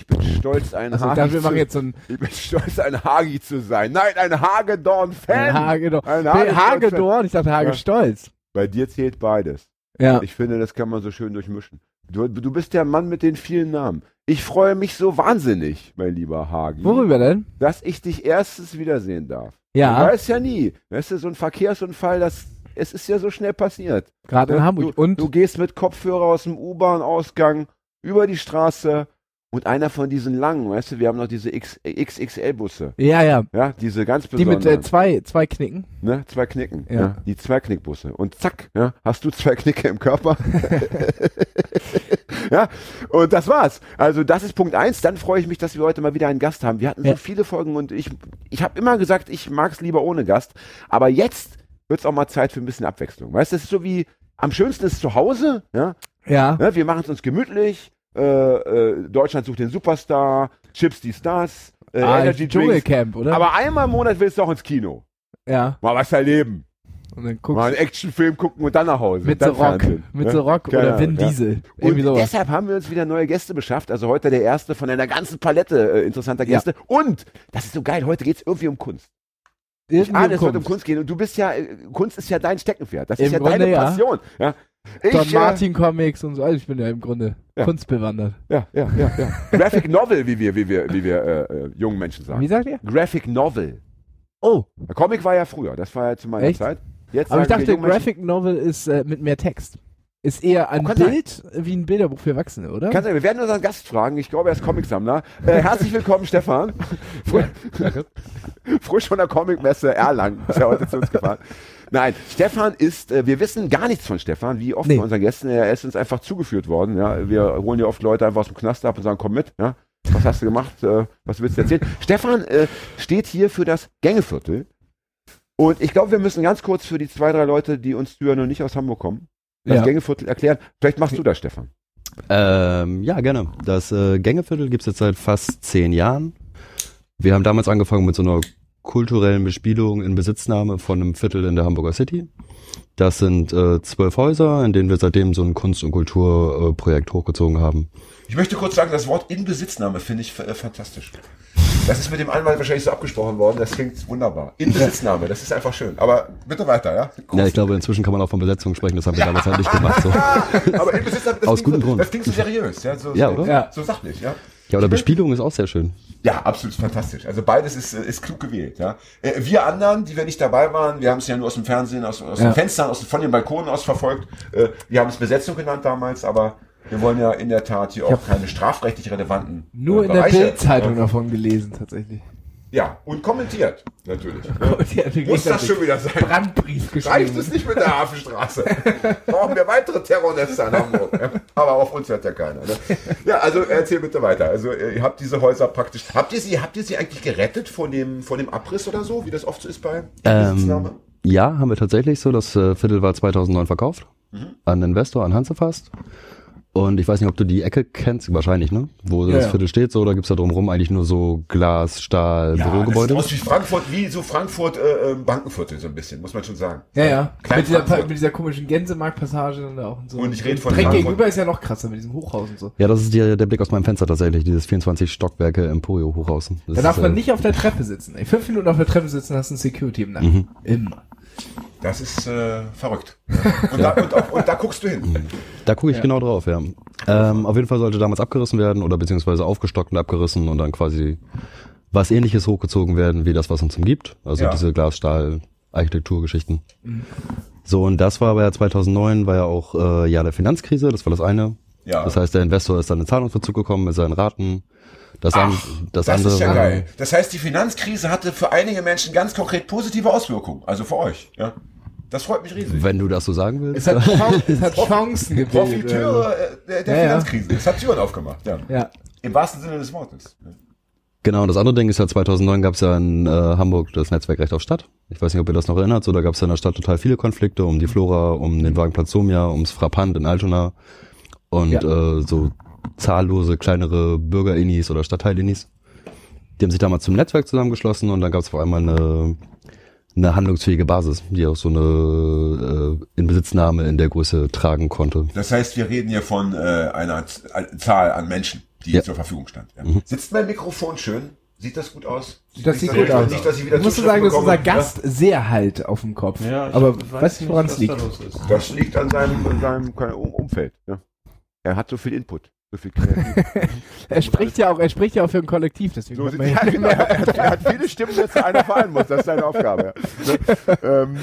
Ich bin stolz, ein Also Hagi zu, jetzt so ein Ich bin stolz, ein Hagi zu sein. Nein, ein Hagedorn-Fan. ein Hagedorn. Ein Nee, Hagedorn-Fan. Hagedorn, ich dachte Hagestolz. Bei dir zählt beides. Ja. Ich finde, das kann man so schön durchmischen. Du, du bist der Mann mit den vielen Namen. Ich freue mich so wahnsinnig, mein lieber Hagi, Worüber denn? dass ich dich erstens wiedersehen darf. Ja, Du weißt ja nie. Weißt du, so ein Verkehrsunfall, das, es ist ja so schnell passiert. gerade in Ja, Hamburg. Du, Und du gehst mit Kopfhörer aus dem U-Bahn-Ausgang über die Straße und einer von diesen langen, weißt du, wir haben noch diese XXL-Busse. ja, ja. Ja, diese ganz Die mit besonderen. äh, zwei, zwei Knicken. ne, zwei Knicken. Ja. Ja. die zwei Knickbusse. Und zack, ja, hast du zwei Knicke im Körper. ja, und das war's. Also das ist Punkt eins. Dann freue ich mich, dass wir heute mal wieder einen Gast haben. Wir hatten Ja. so viele Folgen und ich, ich habe immer gesagt, ich mag's lieber ohne Gast. Aber jetzt wird's auch mal Zeit für ein bisschen Abwechslung. Weißt du, das ist so wie, am schönsten ist zu Hause, ja, Ja. Ne, wir machen es uns gemütlich. Äh, äh, Deutschland sucht den Superstar, Chips dies das, äh, ah, Energy Drinks. Dschungelcamp, oder? Aber einmal im Monat willst du auch ins Kino. ja. Mal was erleben. Und dann Mal guckst einen Actionfilm gucken und dann nach Hause. mit und The Rock. Mit ne? The Rock Keine oder Vin ja. Diesel. Und Irgendwie sowas. deshalb haben wir uns wieder neue Gäste beschafft. Also heute der erste von einer ganzen Palette äh, interessanter Ja. Gäste. Und, das ist so geil, heute geht's irgendwie um Kunst. Ich Irgendwie ahne, es wird um Kunst. Kunst gehen. Und du bist ja, äh, Kunst ist ja dein Steckenpferd. Das ist Im ja Grunde deine ja. Passion. Ja. Ich, Don äh, Martin Comics und so. Also ich bin ja im Grunde Ja. kunstbewandert. Ja, ja, ja, ja. Graphic Novel, wie wir, wie wir, wie wir äh, äh, jungen Menschen sagen. Wie sagt ihr? Graphic Novel. Oh, Der Comic war ja früher, das war ja zu meiner Echt? Zeit. Jetzt aber ich dachte, Graphic Novel ist äh, mit mehr Text. Ist eher ein Oh, sein. Bild wie ein Bilderbuch für Erwachsene, oder? Kann sein, wir werden unseren Gast fragen. Ich glaube, er ist Comicsammler. Äh, herzlich willkommen, Stefan. Fr Frisch von der Comicmesse Erlangen. Ist ja heute zu uns gefahren. Nein, Stefan ist, äh, wir wissen gar nichts von Stefan, wie oft Nee. bei unseren Gästen. Er ist uns einfach zugeführt worden. Ja. Wir holen ja oft Leute einfach aus dem Knast ab und sagen, komm mit. Ja. Was hast du gemacht? Äh, was willst du erzählen? Stefan äh, steht hier für das Gängeviertel. Und ich glaube, wir müssen ganz kurz für die zwei, drei Leute, die uns zuhören und nicht aus Hamburg kommen, das Ja. Gängeviertel erklären. Vielleicht machst du das, Stefan. Ähm, ja, gerne. Das äh, Gängeviertel gibt's jetzt seit fast zehn Jahren. Wir haben damals angefangen mit so einer kulturellen Bespielung in Besitznahme von einem Viertel in der Hamburger City. Das sind äh, zwölf Häuser, in denen wir seitdem so ein Kunst- und Kulturprojekt äh, hochgezogen haben. Ich möchte kurz sagen, das Wort Inbesitznahme finde ich äh, fantastisch. Das ist mit dem Anwalt wahrscheinlich so abgesprochen worden, das klingt wunderbar. Inbesitznahme, das ist einfach schön. Aber bitte weiter, ja? Ja, ich glaube, inzwischen kann man auch von Besetzung sprechen, das haben wir damals halt nicht gemacht. So. Aber Inbesitznahme, das, Aus klingt gutem so, Grund. das klingt so seriös, ja? So, Ja, so, oder? Ja. so sachlich, ja? Ja, oder Bespielung ist auch sehr schön. Ja, absolut fantastisch. Also beides ist, äh, ist klug gewählt. Ja. Äh, Wir anderen, die wir nicht dabei waren, wir haben es ja nur aus dem Fernsehen, aus, aus Ja. den Fenstern, aus, von den Balkonen aus verfolgt. Äh, Wir haben es Besetzung genannt damals, aber wir wollen ja in der Tat hier auch keine strafrechtlich relevanten Nur äh, in der Bildzeitung äh, davon gelesen, tatsächlich. Ja, und kommentiert, natürlich. Mir Muss das schon wieder sein? einen Brandbrief Reicht geschrieben. es nicht mit der Hafenstraße? Brauchen wir weitere Terrornester in Hamburg. Ja? Aber auf uns hört ja keiner. Ne? Ja, also erzähl bitte weiter. Also äh, ihr habt diese Häuser praktisch. Habt ihr sie, habt ihr sie eigentlich gerettet von dem, von dem Abriss oder so, wie das oft so ist bei? Ähm, ja, haben wir tatsächlich so. Das äh, Viertel war 2009 verkauft Mhm. an Investor, an Hansefast. Und ich weiß nicht, ob du die Ecke kennst, wahrscheinlich, ne? Wo Ja, das ja. Viertel steht, so, da gibt's da drumherum eigentlich nur so Glas, Stahl, Bürogebäude. das sieht aus wie Frankfurt, wie so Frankfurt äh, äh, Bankenviertel so ein bisschen, muss man schon sagen. Ja, ja. Mit dieser, mit dieser komischen Gänsemarktpassage da auch und so. Und ich rede von Direkt gegenüber ist ja noch krasser mit diesem Hochhaus und so. Ja, das ist die, der Blick aus meinem Fenster tatsächlich, dieses 24 Stockwerke Emporio Hochhaus. Das Da darf ist, man äh, nicht auf der Treppe sitzen. Ey, fünf Minuten auf der Treppe sitzen, hast du ein Security im Nacken. Mhm. Immer. Das ist äh, verrückt. Und da, und, auch- und da guckst du hin. Da gucke ich genau drauf, ja. Ähm, auf jeden Fall sollte damals abgerissen werden oder beziehungsweise aufgestockt und abgerissen und dann quasi was ähnliches hochgezogen werden, wie das, was uns umgibt. Also Ja. diese Glas-Stahl-Architekturgeschichten. So, und das war aber ja 2009, war ja auch äh, Jahr der Finanzkrise, das war das eine. Ja. Das heißt, der Investor ist dann in Zahlungsverzug gekommen mit seinen Raten. Das, an, Ach, das, das andere ist ja geil. Das heißt, die Finanzkrise hatte für einige Menschen ganz konkret positive Auswirkungen. Also für euch. Ja. Das freut mich riesig. Wenn du das so sagen willst. Es hat, Chan es hat Chancen gebildet. Profiteure äh, der, der Ja, ja. Finanzkrise. Es hat Türen aufgemacht. Ja. Ja. Im wahrsten Sinne des Wortes. Genau, und das andere Ding ist ja 2009 gab es ja in äh, Hamburg das Netzwerk Recht auf Stadt. Ich weiß nicht, ob ihr das noch erinnert. So, da gab es ja in der Stadt total viele Konflikte um die Flora, um den Wagenplatz Somia, ums Frappant in Altona und äh, so zahllose kleinere Bürgerinnis oder Stadtteilinnis. Die haben sich damals zum Netzwerk zusammengeschlossen und dann gab es vor allem eine, eine handlungsfähige Basis, die auch so eine äh, Inbesitznahme in der Größe tragen konnte. Das heißt, wir reden hier von äh, einer äh, Zahl an Menschen, die Ja. zur Verfügung stand. Ja. Mhm. Sitzt mein Mikrofon schön? Sieht das gut aus? Das Nicht, sieht gut aus. Nicht, dass ich wieder Ich sagen, dass unser Gast sehr halt auf dem Kopf. Ja, ich aber weiß weiß nicht, woran es was liegt. da los ist. Ja. Das liegt an seinem, an seinem Um- Umfeld. Ja. Er hat so viel Input. So viel. Er spricht ja auch, er spricht ja auch für ein Kollektiv, deswegen So ja, genau. er, hat, er hat viele Stimmen, dass einer vereinen muss. Das ist seine Aufgabe. Ja. Ähm,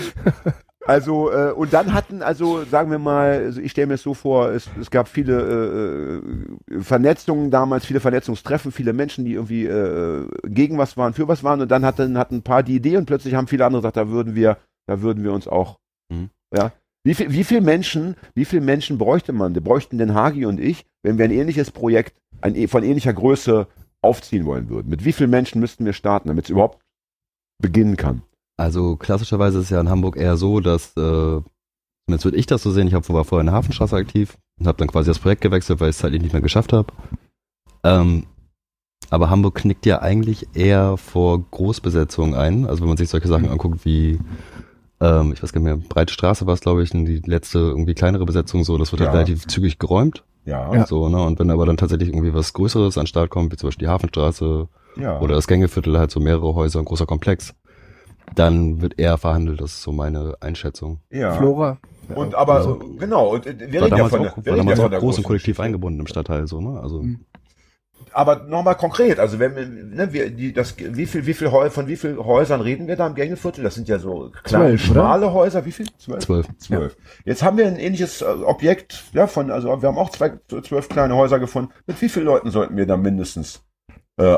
also, äh, und dann hatten, also sagen wir mal, also ich stelle mir es so vor, es, es gab viele äh, äh, Vernetzungen damals, viele Vernetzungstreffen, viele Menschen, die irgendwie äh, gegen was waren, für was waren und dann hatten, hatten ein paar die Idee und plötzlich haben viele andere gesagt, da würden wir, da würden wir uns auch, Mhm. ja. Wie viel, wie viel Menschen, wie viel Menschen bräuchte man? Bräuchten den Hagi und ich, wenn wir ein ähnliches Projekt ein, eh- von ähnlicher Größe aufziehen wollen würden. Mit wie vielen Menschen müssten wir starten, damit es überhaupt beginnen kann? Also klassischerweise ist es ja in Hamburg eher so, dass, äh, jetzt würde ich das so sehen, ich hab, war vorher in der Hafenstraße aktiv und habe dann quasi das Projekt gewechselt, weil ich es zeitlich nicht mehr geschafft habe. Ähm, aber Hamburg knickt ja eigentlich eher vor Großbesetzungen ein. Also wenn man sich solche Sachen anguckt wie, ähm, ich weiß gar nicht mehr, Breite Straße war es, glaube ich, die letzte irgendwie kleinere Besetzung so, das wird Ja. halt relativ zügig geräumt. Ja, Ja. So, ne? Und wenn aber dann tatsächlich irgendwie was Größeres an den Start kommt, wie zum Beispiel die Hafenstraße ja. oder das Gängeviertel, halt so mehrere Häuser, ein großer Komplex, dann wird eher verhandelt. Das ist so meine Einschätzung. ja. Flora. Und aber Also- genau, und, äh, wir War reden ja damals von auch, der, wir reden ja von der groß und großen kollektiv Geschichte. eingebunden im Stadtteil, so, ne? Also, Mhm. Aber nochmal konkret, also wenn wir, ne, wir, die, das, wie viel, wie viel von wie vielen Häusern reden wir da im Gängeviertel? Das sind ja so kleine, schmale Häuser. Wie viel? Zwölf? zwölf. Zwölf. Jetzt haben wir ein ähnliches äh, Objekt, ja, von, also wir haben auch zwei, zwölf kleine Häuser gefunden. Mit wie vielen Leuten sollten wir da mindestens äh,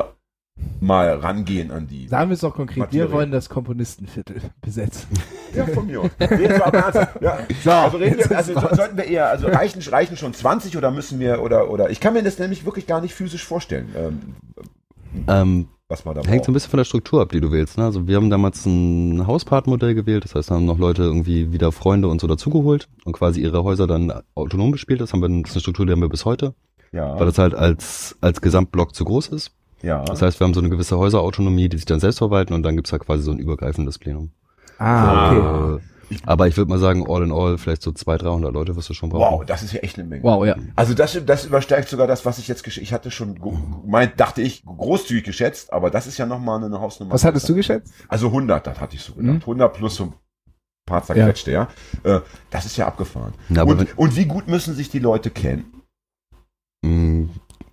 mal rangehen an die? Sagen wir es doch konkret, Materie. wir wollen das Komponistenviertel besetzen. Ja, von mir aus. Reden wir aber ernsthaft. Ja. So, Also, reden wir, also raus. sollten wir eher, also reichen, reichen schon 20 oder müssen wir, oder, oder, ich kann mir das nämlich wirklich gar nicht physisch vorstellen, ähm, Ähm, was man da hängt so ein bisschen von der Struktur ab, die du wählst. Ne? Also wir haben damals ein Hauspartmodell gewählt, das heißt, haben noch Leute irgendwie wieder Freunde und so dazugeholt und quasi ihre Häuser dann autonom bespielt. Das haben wir, das ist eine Struktur, die haben wir bis heute, Ja, weil das halt als, als Gesamtblock zu groß ist. Ja. Das heißt, wir haben so eine gewisse Häuserautonomie, die sich dann selbst verwalten und dann gibt's halt quasi so ein übergreifendes Plenum. Ah, okay. Äh, aber ich würde mal sagen, all in all, vielleicht so 200, 300 Leute wirst du schon brauchen. wow, das ist ja echt eine Menge. Wow, ja. Also das, das übersteigt sogar das, was ich jetzt gesch- Ich hatte schon, meint, dachte ich, großzügig geschätzt, aber das ist ja nochmal eine Hausnummer. Was hattest du geschätzt? Also 100, das hatte ich so gedacht. Mhm. 100 plus so ein paar zerquetschte, ja. Äh, das ist ja abgefahren. Na, und, und wie gut müssen sich die Leute kennen?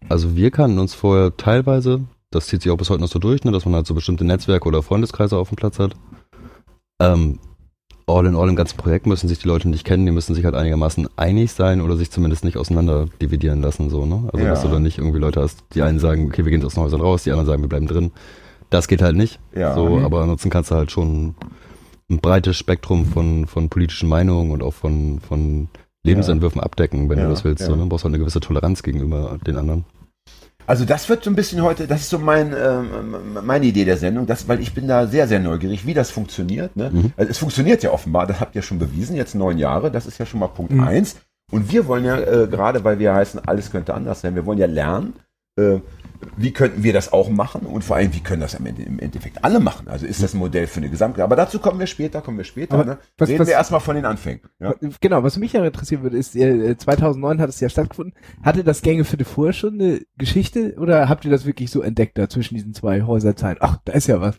Also wir kannten uns vorher teilweise, das zieht sich auch bis heute noch so durch, ne, dass man halt so bestimmte Netzwerke oder Freundeskreise auf dem Platz hat. Ähm, all in all im ganzen Projekt müssen sich die Leute nicht kennen, die müssen sich halt einigermaßen einig sein oder sich zumindest nicht auseinander dividieren lassen, so, ne? Also Ja. dass du dann nicht irgendwie Leute hast, die einen sagen, okay, wir gehen aus den Häusern raus, die anderen sagen, wir bleiben drin. Das geht halt nicht. Ja. So, Mhm. aber ansonsten kannst du halt schon ein breites Spektrum von, von politischen Meinungen und auch von, von Lebensentwürfen abdecken, wenn Ja, du das willst. ja. So, ne? Du brauchst halt eine gewisse Toleranz gegenüber den anderen. Also das wird so ein bisschen heute, das ist so mein, ähm, meine Idee der Sendung, das, weil ich bin da sehr, sehr neugierig, wie das funktioniert. Ne? Mhm. Also es funktioniert ja offenbar, das habt ihr schon bewiesen, jetzt neun Jahre, das ist ja schon mal Punkt Mhm. eins. Und wir wollen ja, äh, gerade weil wir heißen, alles könnte anders sein, wir wollen ja lernen, äh, wie könnten wir das auch machen und vor allem, wie können das im Endeffekt alle machen. Also ist das ein Modell für eine Gesamte. Aber dazu kommen wir später, kommen wir später. Ne? was- Reden was- wir erstmal von den Anfängen. Ja. Genau, was mich ja interessieren würde, ist, äh, 2009 hat es ja stattgefunden. Hatte das Gängeviertel vorher schon eine Geschichte oder habt ihr das wirklich so entdeckt da zwischen diesen zwei Häuserzeilen? Ach, da ist ja was.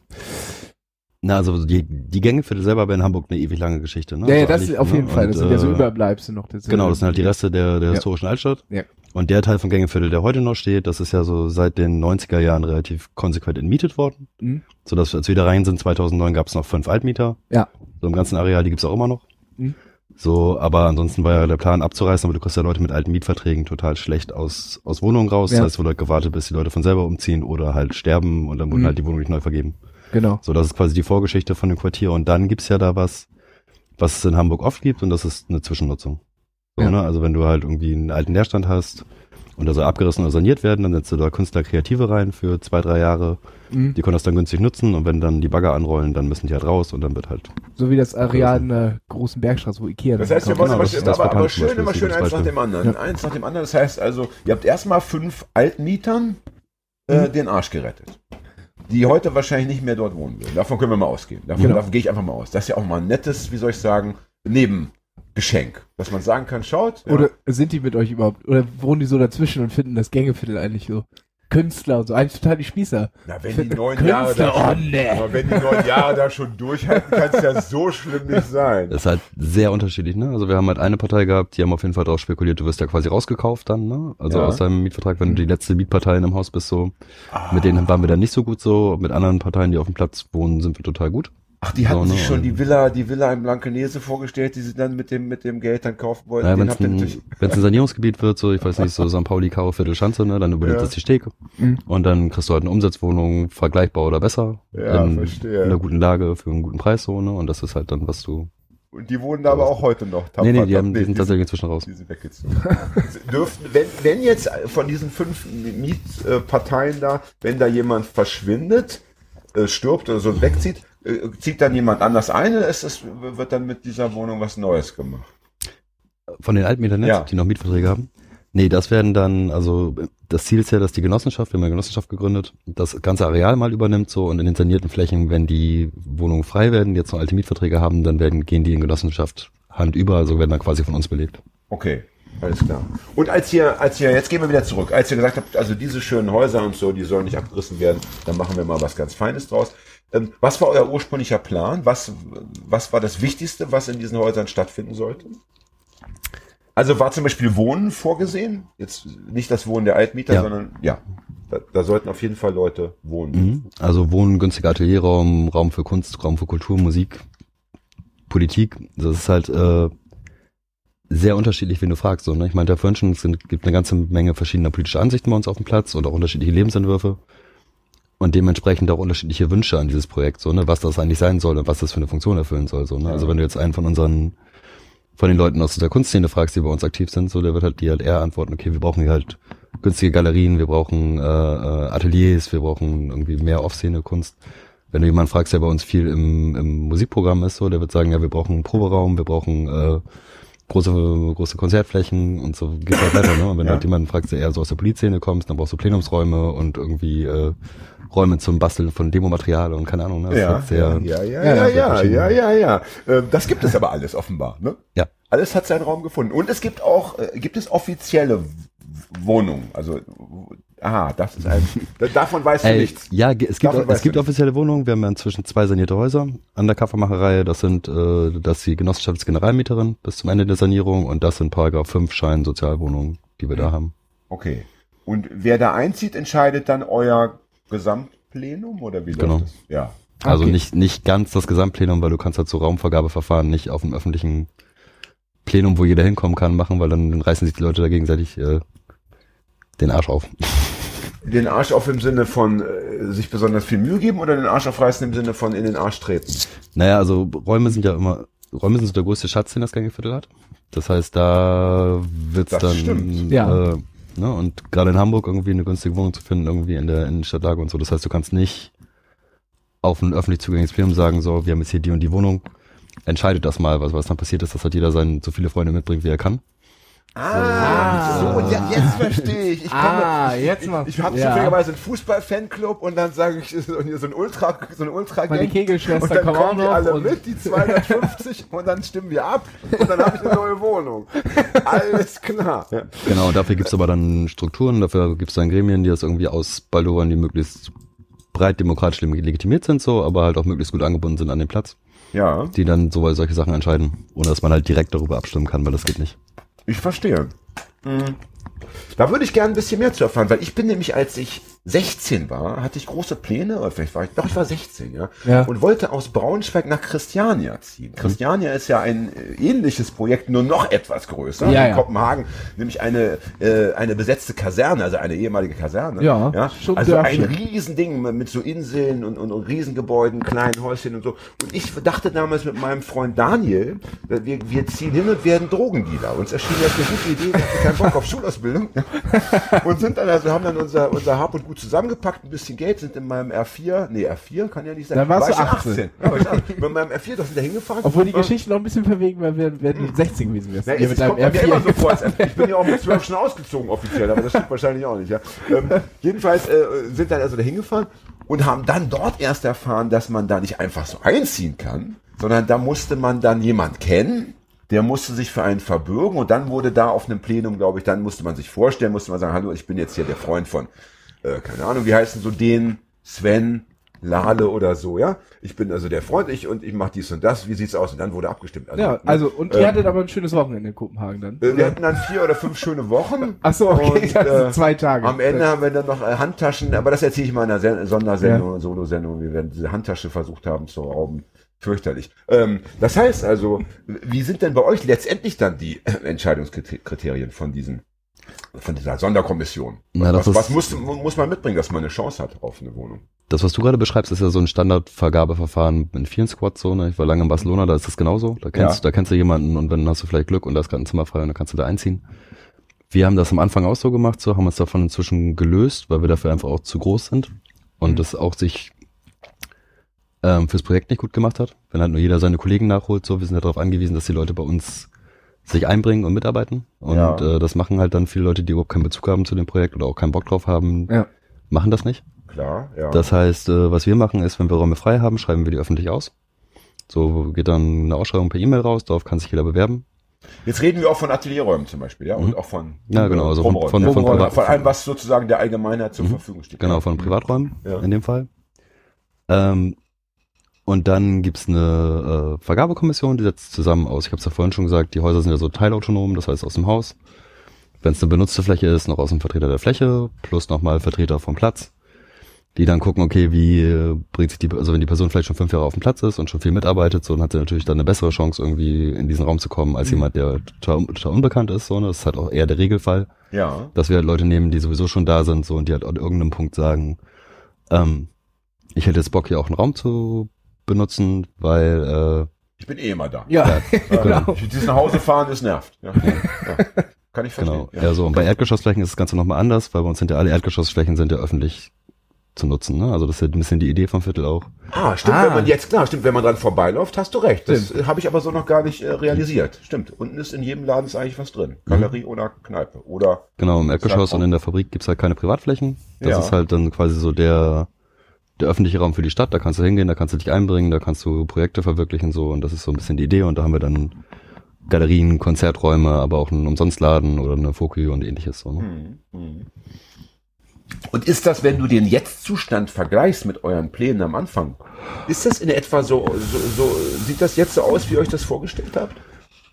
Na, also die, die Gängeviertel selber haben in Hamburg eine ewig lange Geschichte. Ne? ja, ja, also das ist auf ne? jeden Fall. Und, Das sind ja so äh, Überbleibsel noch. Das Genau, das sind halt die Reste der, der Ja. historischen Altstadt. Ja. Und der Teil vom Gängeviertel, der heute noch steht, das ist ja so seit den 90er Jahren relativ konsequent entmietet worden. Mhm. Sodass, als wir da rein sind, 2009 gab es noch fünf Altmieter. Ja. So im ganzen Areal, die gibt's auch immer noch. Mhm. So, aber ansonsten war ja der Plan abzureißen, aber du kriegst ja Leute mit alten Mietverträgen total schlecht aus, aus Wohnungen raus. Ja. Das heißt, wurde halt gewartet, bis die Leute von selber umziehen oder halt sterben und dann wurden Mhm. halt die Wohnungen nicht neu vergeben. Genau. So, das ist quasi die Vorgeschichte von dem Quartier. Und dann gibt's ja da was, was es in Hamburg oft gibt, und das ist eine Zwischennutzung. So, Ja. ne? Also wenn du halt irgendwie einen alten Leerstand hast und da soll abgerissen oder saniert werden, dann setzt du da Künstler Kreative rein für zwei, drei Jahre. Mhm. Die können das dann günstig nutzen und wenn dann die Bagger anrollen, dann müssen die halt raus und dann wird halt. So wie das Areal in der großen Bergstraße, wo Ikea Das heißt, wir wollen Genau, das schön, ist das aber, schön, immer schön eins nach dem anderen. Eins nach dem anderen. Das heißt also, ihr habt erstmal fünf Altmietern äh, den Arsch gerettet. Die heute wahrscheinlich nicht mehr dort wohnen würden. Davon können wir mal ausgehen. Davon, Genau. davon gehe ich einfach mal aus. Das ist ja auch mal ein nettes, wie soll ich sagen, Nebengeschenk. Dass man sagen kann, schaut. ja, Oder sind die mit euch überhaupt? Oder wohnen die so dazwischen und finden das Gängeviertel eigentlich so? Künstler und so, eigentlich total die Spießer. Na, wenn die neun Künstler, Jahre da oh, schon, nee. aber wenn die neun Jahre da schon durchhalten, kann es ja so schlimm nicht sein. Das ist halt sehr unterschiedlich, ne? Also wir haben halt eine Partei gehabt, die haben auf jeden Fall darauf spekuliert, du wirst ja quasi rausgekauft dann, ne? Also Ja. aus deinem Mietvertrag, wenn du die letzte Mietpartei in einem Haus bist, so. Ah. Mit denen waren wir dann nicht so gut so. Mit anderen Parteien, die auf dem Platz wohnen, sind wir total gut. Ach, die hatten So, ne, sich schon und- die Villa, die Villa in Blankenese vorgestellt, die sie dann mit dem, mit dem Geld dann kaufen wollten. Den wenn es ein, ein Sanierungsgebiet wird, so, ich weiß nicht, so St. Pauli, Karo, Viertel, Schanze, ne, dann übernimmt Ja. das die Steg. Mhm. Und dann kriegst du halt eine Umsatzwohnung, vergleichbar oder besser. Ja, in, verstehe. in einer guten Lage für einen guten Preis, so, ne, und das ist halt dann, was du, Und die wohnen da aber auch heute noch. nee, nee, tapfer. die, haben, die Nee, sind tatsächlich inzwischen raus. Die sind weggezogen. Dürften, wenn, wenn jetzt von diesen fünf Mietparteien da, wenn da jemand verschwindet, äh, stirbt oder so wegzieht, äh, zieht dann jemand anders ein oder ist es, wird dann mit dieser Wohnung was Neues gemacht? Von den Altmietern jetzt, Ja. die noch Mietverträge haben? Nee, das werden dann, also das Ziel ist ja, dass die Genossenschaft, wir haben eine Genossenschaft gegründet, das ganze Areal mal übernimmt so und in den sanierten Flächen, wenn die Wohnungen frei werden, die jetzt noch alte Mietverträge haben, dann werden, gehen die in Genossenschaft Hand über, also werden dann quasi von uns belegt. Okay, alles klar. Und als ihr, als ihr, jetzt gehen wir wieder zurück, als ihr gesagt habt, also diese schönen Häuser und so, die sollen nicht abgerissen werden, dann machen wir mal was ganz Feines draus. Ähm, was war euer ursprünglicher Plan? Was, was war das Wichtigste, was in diesen Häusern stattfinden sollte? Also war zum Beispiel Wohnen vorgesehen? Jetzt nicht das Wohnen der Altmieter, Ja. sondern ja, da, da sollten auf jeden Fall Leute wohnen. Mhm. Also Wohnen, günstiger Atelierraum, Raum für Kunst, Raum für Kultur, Musik, Politik. Das ist halt äh, sehr unterschiedlich, wenn du fragst. So, ne? Ich meinte ja vorhin schon, es gibt eine ganze Menge verschiedener politischer Ansichten bei uns auf dem Platz und auch unterschiedliche Lebensentwürfe. Und dementsprechend auch unterschiedliche Wünsche an dieses Projekt, so, ne, was das eigentlich sein soll und was das für eine Funktion erfüllen soll. So, ne? Also wenn du jetzt einen von unseren, von den Leuten aus der Kunstszene fragst, die bei uns aktiv sind, so, der wird halt dir halt eher antworten, okay, wir brauchen hier halt günstige Galerien, wir brauchen äh, äh, Ateliers, wir brauchen irgendwie mehr Off-Szene-Kunst. Wenn du jemanden fragst, der bei uns viel im, im Musikprogramm ist, so, der wird sagen, ja, wir brauchen einen Proberaum, wir brauchen äh, große, große Konzertflächen und so geht's halt weiter, ne? Und wenn Ja. du halt jemanden fragst, der eher so aus der Polizszene kommst, dann brauchst du Plenumsräume und irgendwie äh, Räume zum Basteln von Demomaterial und keine Ahnung, ne? Ja, ja, ja, Ja, ja, ja, ja, ja. Ähm, Das gibt es aber alles offenbar, ne? Ja. Alles hat seinen Raum gefunden. Und es gibt auch, äh, gibt es offizielle Wohnungen? Also, aha, das ist ein, da- davon weißt du Ey, nichts. ja, es gibt, Davon es gibt offizielle Wohnungen. Wir haben ja inzwischen zwei sanierte Häuser an der Kaffermacherei. Das sind, äh, das ist die Genossenschaftsgeneralmieterin bis zum Ende der Sanierung und das sind Paragraph 5 Schein Sozialwohnungen, die wir da haben. Okay. Und wer da einzieht, entscheidet dann euer Gesamtplenum oder wie läuft Genau. das? Ja. Also Okay. nicht, nicht ganz das Gesamtplenum, weil du kannst halt so Raumvergabeverfahren nicht auf einem öffentlichen Plenum, wo jeder hinkommen kann, machen, weil dann reißen sich die Leute da gegenseitig äh, den Arsch auf. Den Arsch auf im Sinne von äh, sich besonders viel Mühe geben oder den Arsch aufreißen im Sinne von in den Arsch treten? Naja, also Räume sind ja immer, Räume sind so der größte Schatz, den das Gängeviertel hat. Das heißt, da wird's Das dann, stimmt. Ja. Ne, und gerade in Hamburg irgendwie eine günstige Wohnung zu finden, irgendwie in der Innenstadtlage und so. Das heißt, du kannst nicht auf ein öffentlich zugängliches Plenum sagen, so, wir haben jetzt hier die und die Wohnung. Entscheidet das mal, was, was dann passiert ist, dass halt jeder sein, so viele Freunde mitbringt, wie er kann. Ah, so, ja, jetzt verstehe ich. Ich Ah, komme, jetzt ich, mal- ich, ich habe ja. zufälligerweise einen Fußball-Fanclub und dann sage ich so so ein Ultra, so ein ultra Meine Kegelschwester und dann kommen auch kommen die noch alle und- mit, die 250 und dann stimmen wir ab und dann habe ich eine neue Wohnung. Alles klar. Ja. Genau, dafür gibt's aber dann Strukturen, dafür gibt's dann Gremien, die das irgendwie ausbaldowern, die möglichst breit demokratisch legitimiert sind, so, aber halt auch möglichst gut angebunden sind an den Platz, ja, die dann so solche Sachen entscheiden, ohne dass man halt direkt darüber abstimmen kann, weil das geht nicht. Ich verstehe. Mhm. Da würde ich gerne ein bisschen mehr zu erfahren, weil ich bin nämlich, als ich 16 war, hatte ich große Pläne, oder vielleicht war ich, doch, ich war 16, ja, Ja. und wollte aus Braunschweig nach Christiania ziehen. Christiania ist ja ein äh, ähnliches Projekt, nur noch etwas größer, Ja, in ja. Kopenhagen, nämlich eine, äh, eine besetzte Kaserne, also eine ehemalige Kaserne. Ja, ja? Also ein. Riesending mit so Inseln und, und, und Riesengebäuden, kleinen Häuschen und so. Und ich dachte damals mit meinem Freund Daniel, äh, wir, wir ziehen hin und werden Drogendealer. Uns erschien das eine gute Idee, wir hatten keinen Bock auf Schulausbildung. und sind dann, also haben dann unser, unser Hab und Gut zusammengepackt, ein bisschen Geld, sind in meinem R4, nee, R4 kann ja nicht sein. Dann warst War du ich 18. Ja, ich 18. Mit meinem R4, da sind wir hingefahren. Obwohl die Geschichte noch ein bisschen verwegen wenn wenn du 16 gewesen wärst. na, Ihr es mit deinem kommt mir immer so R4 als, ich bin ja auch mit zwölf schon ausgezogen offiziell, aber das stimmt wahrscheinlich auch nicht. Ja. Ähm, jedenfalls äh, sind dann also da hingefahren und haben dann dort erst erfahren, dass man da nicht einfach so einziehen kann, sondern da musste man dann jemand kennen, der musste sich für einen verbürgen und dann wurde da auf einem Plenum, glaube ich, dann musste man sich vorstellen, musste man sagen, hallo, ich bin jetzt hier der Freund von, äh, keine Ahnung, wie heißen so den, Sven, Lale oder so, ja. Ich bin also der Freund, ich und ich mache dies und das, wie sieht's aus? Und dann wurde abgestimmt. Ja, also, und ihr Ähm, hattet aber ein schönes Wochenende in Kopenhagen dann. äh, Wir hatten dann vier oder fünf schöne Wochen. Ach so, okay, Und, also äh, zwei Tage. Am Ende haben wir dann noch äh, Handtaschen, aber das erzähle ich mal in einer Sen Sondersendung, Solosendung, wie wir diese Handtasche versucht haben zu rauben. Fürchterlich. Ähm, das heißt also, wie sind denn bei euch letztendlich dann die äh, Entscheidungskriterien von diesen, von dieser Sonderkommission? Na, was was muss, muss man mitbringen, dass man eine Chance hat auf eine Wohnung? Das, was du gerade beschreibst, ist ja so ein Standardvergabeverfahren in vielen Squads so. Ne? Ich war lange in Barcelona, da ist das genauso. Da kennst, Ja. da kennst du jemanden und dann hast du vielleicht Glück und da ist gerade ein Zimmer frei und dann kannst du da einziehen. Wir haben das am Anfang auch so gemacht, so haben uns davon inzwischen gelöst, weil wir dafür einfach auch zu groß sind und Mhm. das auch sich ähm, fürs Projekt nicht gut gemacht hat. Wenn halt nur jeder seine Kollegen nachholt, so, wir sind ja darauf angewiesen, dass die Leute bei uns sich einbringen und mitarbeiten. Und Ja. äh, das machen halt dann viele Leute, die überhaupt keinen Bezug haben zu dem Projekt oder auch keinen Bock drauf haben, Ja. machen das nicht. Klar, ja. Das heißt, äh, was wir machen ist, wenn wir Räume frei haben, schreiben wir die öffentlich aus. So geht dann eine Ausschreibung per E-Mail raus, darauf kann sich jeder bewerben. Jetzt reden wir auch von Atelierräumen zum Beispiel, ja, und Mhm. auch von Ja, genau, also von- von- ja. von von, von allem, was sozusagen der Allgemeinheit zur Mhm. Verfügung steht. Genau, von Privaträumen Ja. in dem Fall. Ähm, und dann gibt's eine äh, Vergabekommission, die setzt zusammen aus, ich habe es ja vorhin schon gesagt, die Häuser sind ja so teilautonom, das heißt aus dem Haus. Wenn es eine benutzte Fläche ist, noch aus dem Vertreter der Fläche, plus nochmal Vertreter vom Platz, die dann gucken, okay, wie äh, bringt sich die, also wenn die Person vielleicht schon fünf Jahre auf dem Platz ist und schon viel mitarbeitet, so, dann hat sie natürlich dann eine bessere Chance, irgendwie in diesen Raum zu kommen, als jemand, der total, total unbekannt ist, so, ne? Das ist halt auch eher der Regelfall Ja. dass wir halt Leute nehmen, die sowieso schon da sind, so und die halt an irgendeinem Punkt sagen, ähm, ich hätte jetzt Bock hier auch einen Raum zu benutzen, weil Ich bin eh immer da. Ja, genau. Ich, dieses nach Hause fahren, das nervt. Ja. Ja. Kann ich äh, genau, verstehen. ja. so und bei Erdgeschossflächen ist das Ganze nochmal anders, weil bei uns sind ja alle Erdgeschossflächen sind ja öffentlich zu nutzen, ne? Also das ist ja ein bisschen die Idee vom Viertel auch. Ah, stimmt, Ah. wenn man jetzt, klar, stimmt, wenn man dran vorbeiläuft, hast du recht. Das äh, habe ich aber so noch gar nicht äh, realisiert. Stimmt. Unten ist in jedem Laden ist eigentlich was drin. Galerie oder Kneipe. Oder Genau, im Erdgeschoss und in der Fabrik gibt's halt keine Privatflächen. Das Ja. ist halt dann quasi so der der öffentliche Raum für die Stadt, da kannst du hingehen, da kannst du dich einbringen, da kannst du Projekte verwirklichen so und das ist so ein bisschen die Idee und da haben wir dann Galerien, Konzerträume, aber auch einen Umsonstladen oder eine Foki und ähnliches so. Ne? Mhm. Und ist das, wenn du den Jetzt-Zustand vergleichst mit euren Plänen am Anfang, ist das in etwa so, so, so, sieht das jetzt so aus, wie ihr euch das vorgestellt habt?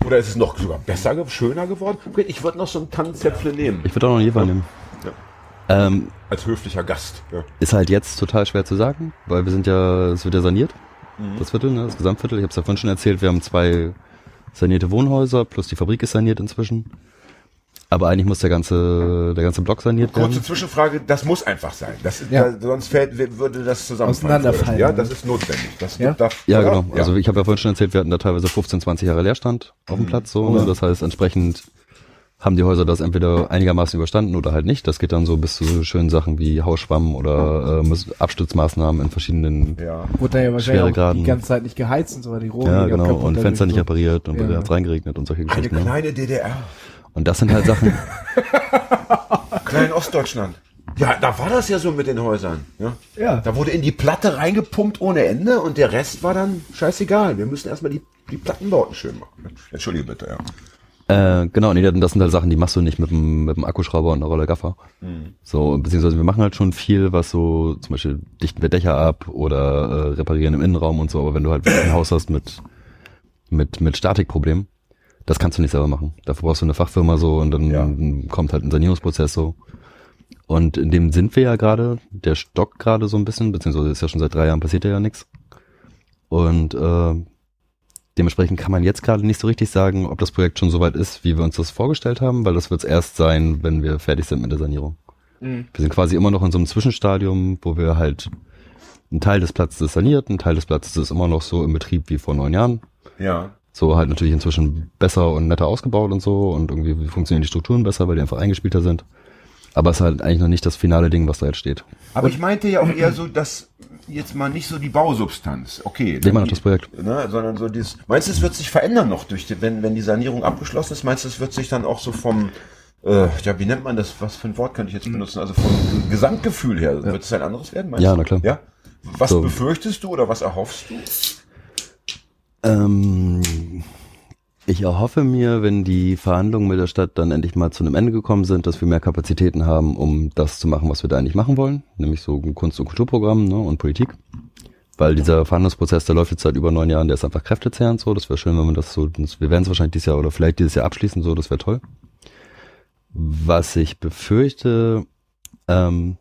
Oder ist es noch sogar besser, schöner geworden? Okay, Ich würde noch so einen Tannenzäpfle nehmen, Ich würde auch noch einen Jever nehmen. Ähm, als höflicher Gast. Ja. ist halt jetzt total schwer zu sagen, weil wir sind ja, es wird ja saniert, das Viertel, ne, das Gesamtviertel. Ich habe es ja vorhin schon erzählt, wir haben zwei sanierte Wohnhäuser, plus die Fabrik ist saniert inzwischen. Aber eigentlich muss der ganze, der ganze Block saniert Kurze werden. Zwischenfrage, das muss einfach sein. Das ist, Ja. da, sonst fällt, würde das zusammenfallen. Auseinanderfallen, Ja, ja. das ist notwendig. Das Ja? gibt da, Ja, genau. Also ich habe ja vorhin schon erzählt, wir hatten da teilweise 15, 20 Jahre Leerstand auf dem Platz. So, ne? Das heißt, entsprechend haben die Häuser das entweder einigermaßen überstanden oder halt nicht. Das geht dann so bis zu schönen Sachen wie Hausschwamm oder äh, Abstützmaßnahmen in verschiedenen ja. Wurde da ja wahrscheinlich auch die ganze Zeit nicht geheizt und so, weil die Rohre Ja, genau. kaputt Und Fenster nicht so. repariert und Ja. ja. hat reingeregnet und solche Eine Geschichten. Ne? kleine DDR. Und das sind halt Sachen, Klein Ostdeutschland. Ja, da war das ja so mit den Häusern. Ja. Ja. Da wurde in die Platte reingepumpt ohne Ende und der Rest war dann scheißegal. Wir müssen erstmal die, die Plattenbauten schön machen. Entschuldige bitte, ja. Äh, genau, nee, das sind halt Sachen, die machst du nicht mit dem, mit dem Akkuschrauber und einer Rolle Gaffer. So, beziehungsweise wir machen halt schon viel, was so, zum Beispiel dichten wir Dächer ab oder äh, reparieren im Innenraum und so, aber wenn du halt ein Haus hast mit, mit, mit Statikproblemen, das kannst du nicht selber machen. Dafür brauchst du eine Fachfirma so und dann Ja. kommt halt ein Sanierungsprozess so. Und in dem sind wir ja gerade, der stockt gerade so ein bisschen, beziehungsweise ist ja schon seit drei Jahren passiert ja nichts. Und äh, dementsprechend kann man jetzt gerade nicht so richtig sagen, ob das Projekt schon so weit ist, wie wir uns das vorgestellt haben, weil das wird es erst sein, wenn wir fertig sind mit der Sanierung. Mhm. Wir sind quasi immer noch in so einem Zwischenstadium, wo wir halt ein Teil des Platzes ist saniert, ein Teil des Platzes ist immer noch so im Betrieb wie vor neun Jahren. Ja. So halt natürlich inzwischen besser und netter ausgebaut und so und irgendwie funktionieren die Strukturen besser, weil die einfach eingespielter sind. Aber es ist halt eigentlich noch nicht das finale Ding, was da jetzt steht. Aber ich meinte ja auch eher so, dass jetzt mal nicht so die Bausubstanz, okay. Immer noch das Projekt. Ne, sondern so dieses, meinst du, es wird sich verändern noch durch die, wenn, wenn die Sanierung abgeschlossen ist, meinst du, es wird sich dann auch so vom, äh, ja, wie nennt man das, was für ein Wort könnte ich jetzt benutzen, also vom Gesamtgefühl her, wird es ein anderes werden, meinst Ja, du? na klar. Ja? Was So. befürchtest du oder was erhoffst du? Ähm, ich erhoffe mir, wenn die Verhandlungen mit der Stadt dann endlich mal zu einem Ende gekommen sind, dass wir mehr Kapazitäten haben, um das zu machen, was wir da eigentlich machen wollen, nämlich so ein Kunst- und Kulturprogramm ne, und Politik. Weil dieser Verhandlungsprozess, der läuft jetzt seit über neun Jahren, der ist einfach kräftezehrend so. Das wäre schön, wenn man das so, wir werden es wahrscheinlich dieses Jahr oder vielleicht dieses Jahr abschließen, so, das wäre toll. Was ich befürchte, ähm,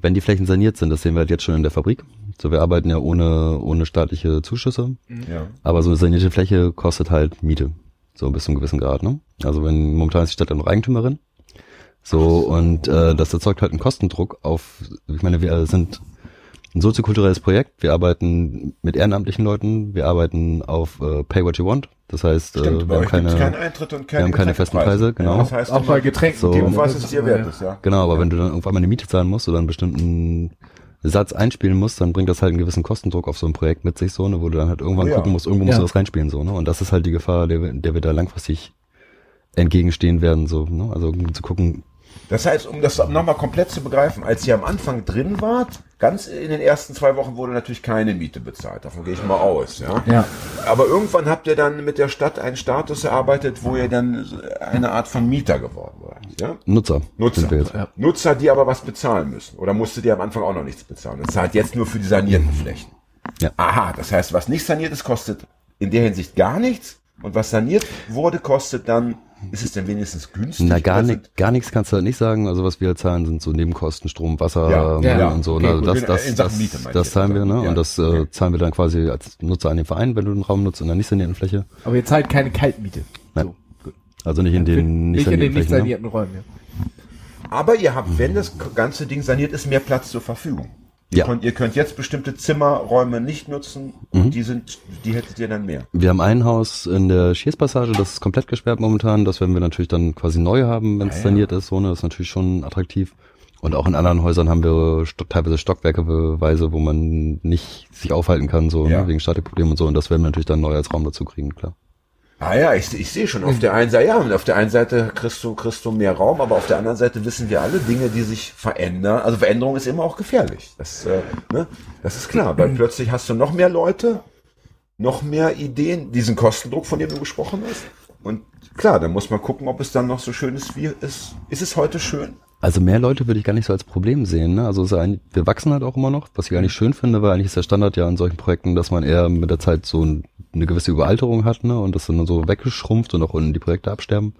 wenn die Flächen saniert sind, das sehen wir halt jetzt schon in der Fabrik. So, wir arbeiten ja ohne, ohne staatliche Zuschüsse. Ja. Aber so eine sanierte Fläche kostet halt Miete. So bis zu einem gewissen Grad, ne? Also wenn momentan ist die Stadt ja noch Eigentümerin. So, und äh, das erzeugt halt einen Kostendruck auf, ich meine, wir sind ein soziokulturelles Projekt, wir arbeiten mit ehrenamtlichen Leuten, wir arbeiten auf äh, Pay What You Want. Das heißt, Stimmt, äh, wir haben keine, keinen Eintritt und keine wir haben keine festen Preise, genau. Ja, das heißt, Auch bei Getränken. So. geben, was es dir so, wert ja. ist, ja. Genau, aber wenn du dann irgendwann mal eine Miete zahlen musst oder einen bestimmten Satz einspielen musst, dann bringt das halt einen gewissen Kostendruck auf so ein Projekt mit sich, so, ne, wo du dann halt irgendwann ja. gucken musst, irgendwo musst Ja. du das reinspielen, so, ne? Und das ist halt die Gefahr, der, wir- der wir da langfristig entgegenstehen werden, so, ne? Also um zu gucken, Das heißt, um das nochmal komplett zu begreifen, als ihr am Anfang drin wart, ganz in den ersten zwei Wochen wurde natürlich keine Miete bezahlt. Davon gehe ich mal aus, ja. Ja. Aber irgendwann habt ihr dann mit der Stadt einen Status erarbeitet, wo ihr dann eine Art von Mieter geworden seid, ja. Nutzer, Nutzer. Ja. Nutzer, die aber was bezahlen müssen. Oder musstet ihr am Anfang auch noch nichts bezahlen? Das zahlt jetzt nur für die sanierten Flächen. Ja. Aha, das heißt, was nicht saniert ist, kostet in der Hinsicht gar nichts. Und was saniert wurde, kostet dann, ist es denn wenigstens günstig? Na, gar, nicht, gar nichts kannst du halt nicht sagen. Also was wir halt zahlen, sind so Nebenkosten, Strom, Wasser Ja, ja, und so. okay, ne? also gut. das, das, das, Miete das zahlen wir, ne? Ja. Und das äh, zahlen wir dann quasi als Nutzer an den Verein, wenn du den Raum nutzt in der nicht sanierten Fläche. Aber ihr zahlt keine Kaltmiete. Nein. So, gut. Also nicht in den nicht nicht in den sanierten nicht. Ne? sanierten Räumen. Ja. Aber ihr habt, wenn das ganze Ding saniert ist, mehr Platz zur Verfügung. Ihr, Ja. könnt, ihr könnt jetzt bestimmte Zimmerräume nicht nutzen Mhm. die sind, die hättet ihr dann mehr. Wir haben ein Haus in der Schießpassage, das ist komplett gesperrt momentan. Das werden wir natürlich dann quasi neu haben, wenn es Ah, ja. saniert ist. So, ne? Das ist natürlich schon attraktiv. Und auch in anderen Häusern haben wir sto teilweise Stockwerkeweise, wo man nicht sich aufhalten kann, so Ja. ne? wegen Statikproblemen und so. Und das werden wir natürlich dann neu als Raum dazu kriegen, klar. Ah ja, ich, ich sehe schon, auf der einen Seite, ja, und auf der einen Seite kriegst du, kriegst du mehr Raum, aber auf der anderen Seite wissen wir alle Dinge, die sich verändern. Also Veränderung ist immer auch gefährlich. Das, äh, ne? das ist klar, weil plötzlich hast du noch mehr Leute, noch mehr Ideen, diesen Kostendruck, von dem du gesprochen hast. Und klar, dann muss man gucken, ob es dann noch so schön ist, wie es, ist es heute schön? Also mehr Leute würde ich gar nicht so als Problem sehen. Ne? Also ist ein, wir wachsen halt auch immer noch, was ich gar nicht schön finde, weil eigentlich ist der Standard ja an solchen Projekten, dass man eher mit der Zeit so ein, eine gewisse Überalterung hat ne? und das dann so weggeschrumpft und auch unten die Projekte absterben.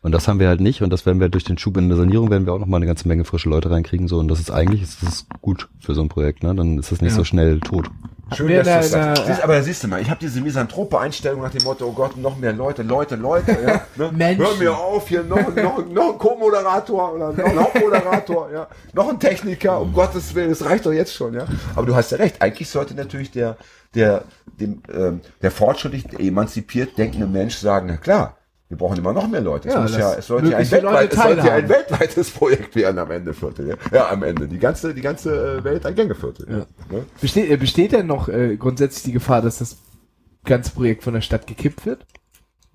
Und das haben wir halt nicht und das werden wir durch den Schub in der Sanierung werden wir auch noch mal eine ganze Menge frische Leute reinkriegen so und das ist eigentlich ist das gut für so ein Projekt, ne? Dann ist es nicht Ja. so schnell tot. Schön, dass du sagst. Siehst, aber da siehst du mal, ich habe diese misanthrope Einstellung nach dem Motto, oh Gott, noch mehr Leute, Leute, Leute. Ja, ne? Hör mir auf, hier noch, noch, noch ein Co-Moderator oder noch ein Hauptmoderator, ja, noch ein Techniker, um Gottes Willen, das reicht doch jetzt schon. ja. Aber du hast ja recht, eigentlich sollte natürlich der, der, dem, ähm, der fortschrittlich emanzipiert denkende Mensch sagen, na klar, wir brauchen immer noch mehr Leute. Es, Ja, muss ja, es sollte ja ein, weltweit, Leute es sollte ja ein weltweites Projekt werden am Ende, Viertel. Ja, ja am Ende. Die ganze, die ganze äh, Welt ein Gängeviertel. Ja. Ne? Besteht, äh, besteht denn noch äh, grundsätzlich die Gefahr, dass das ganze Projekt von der Stadt gekippt wird?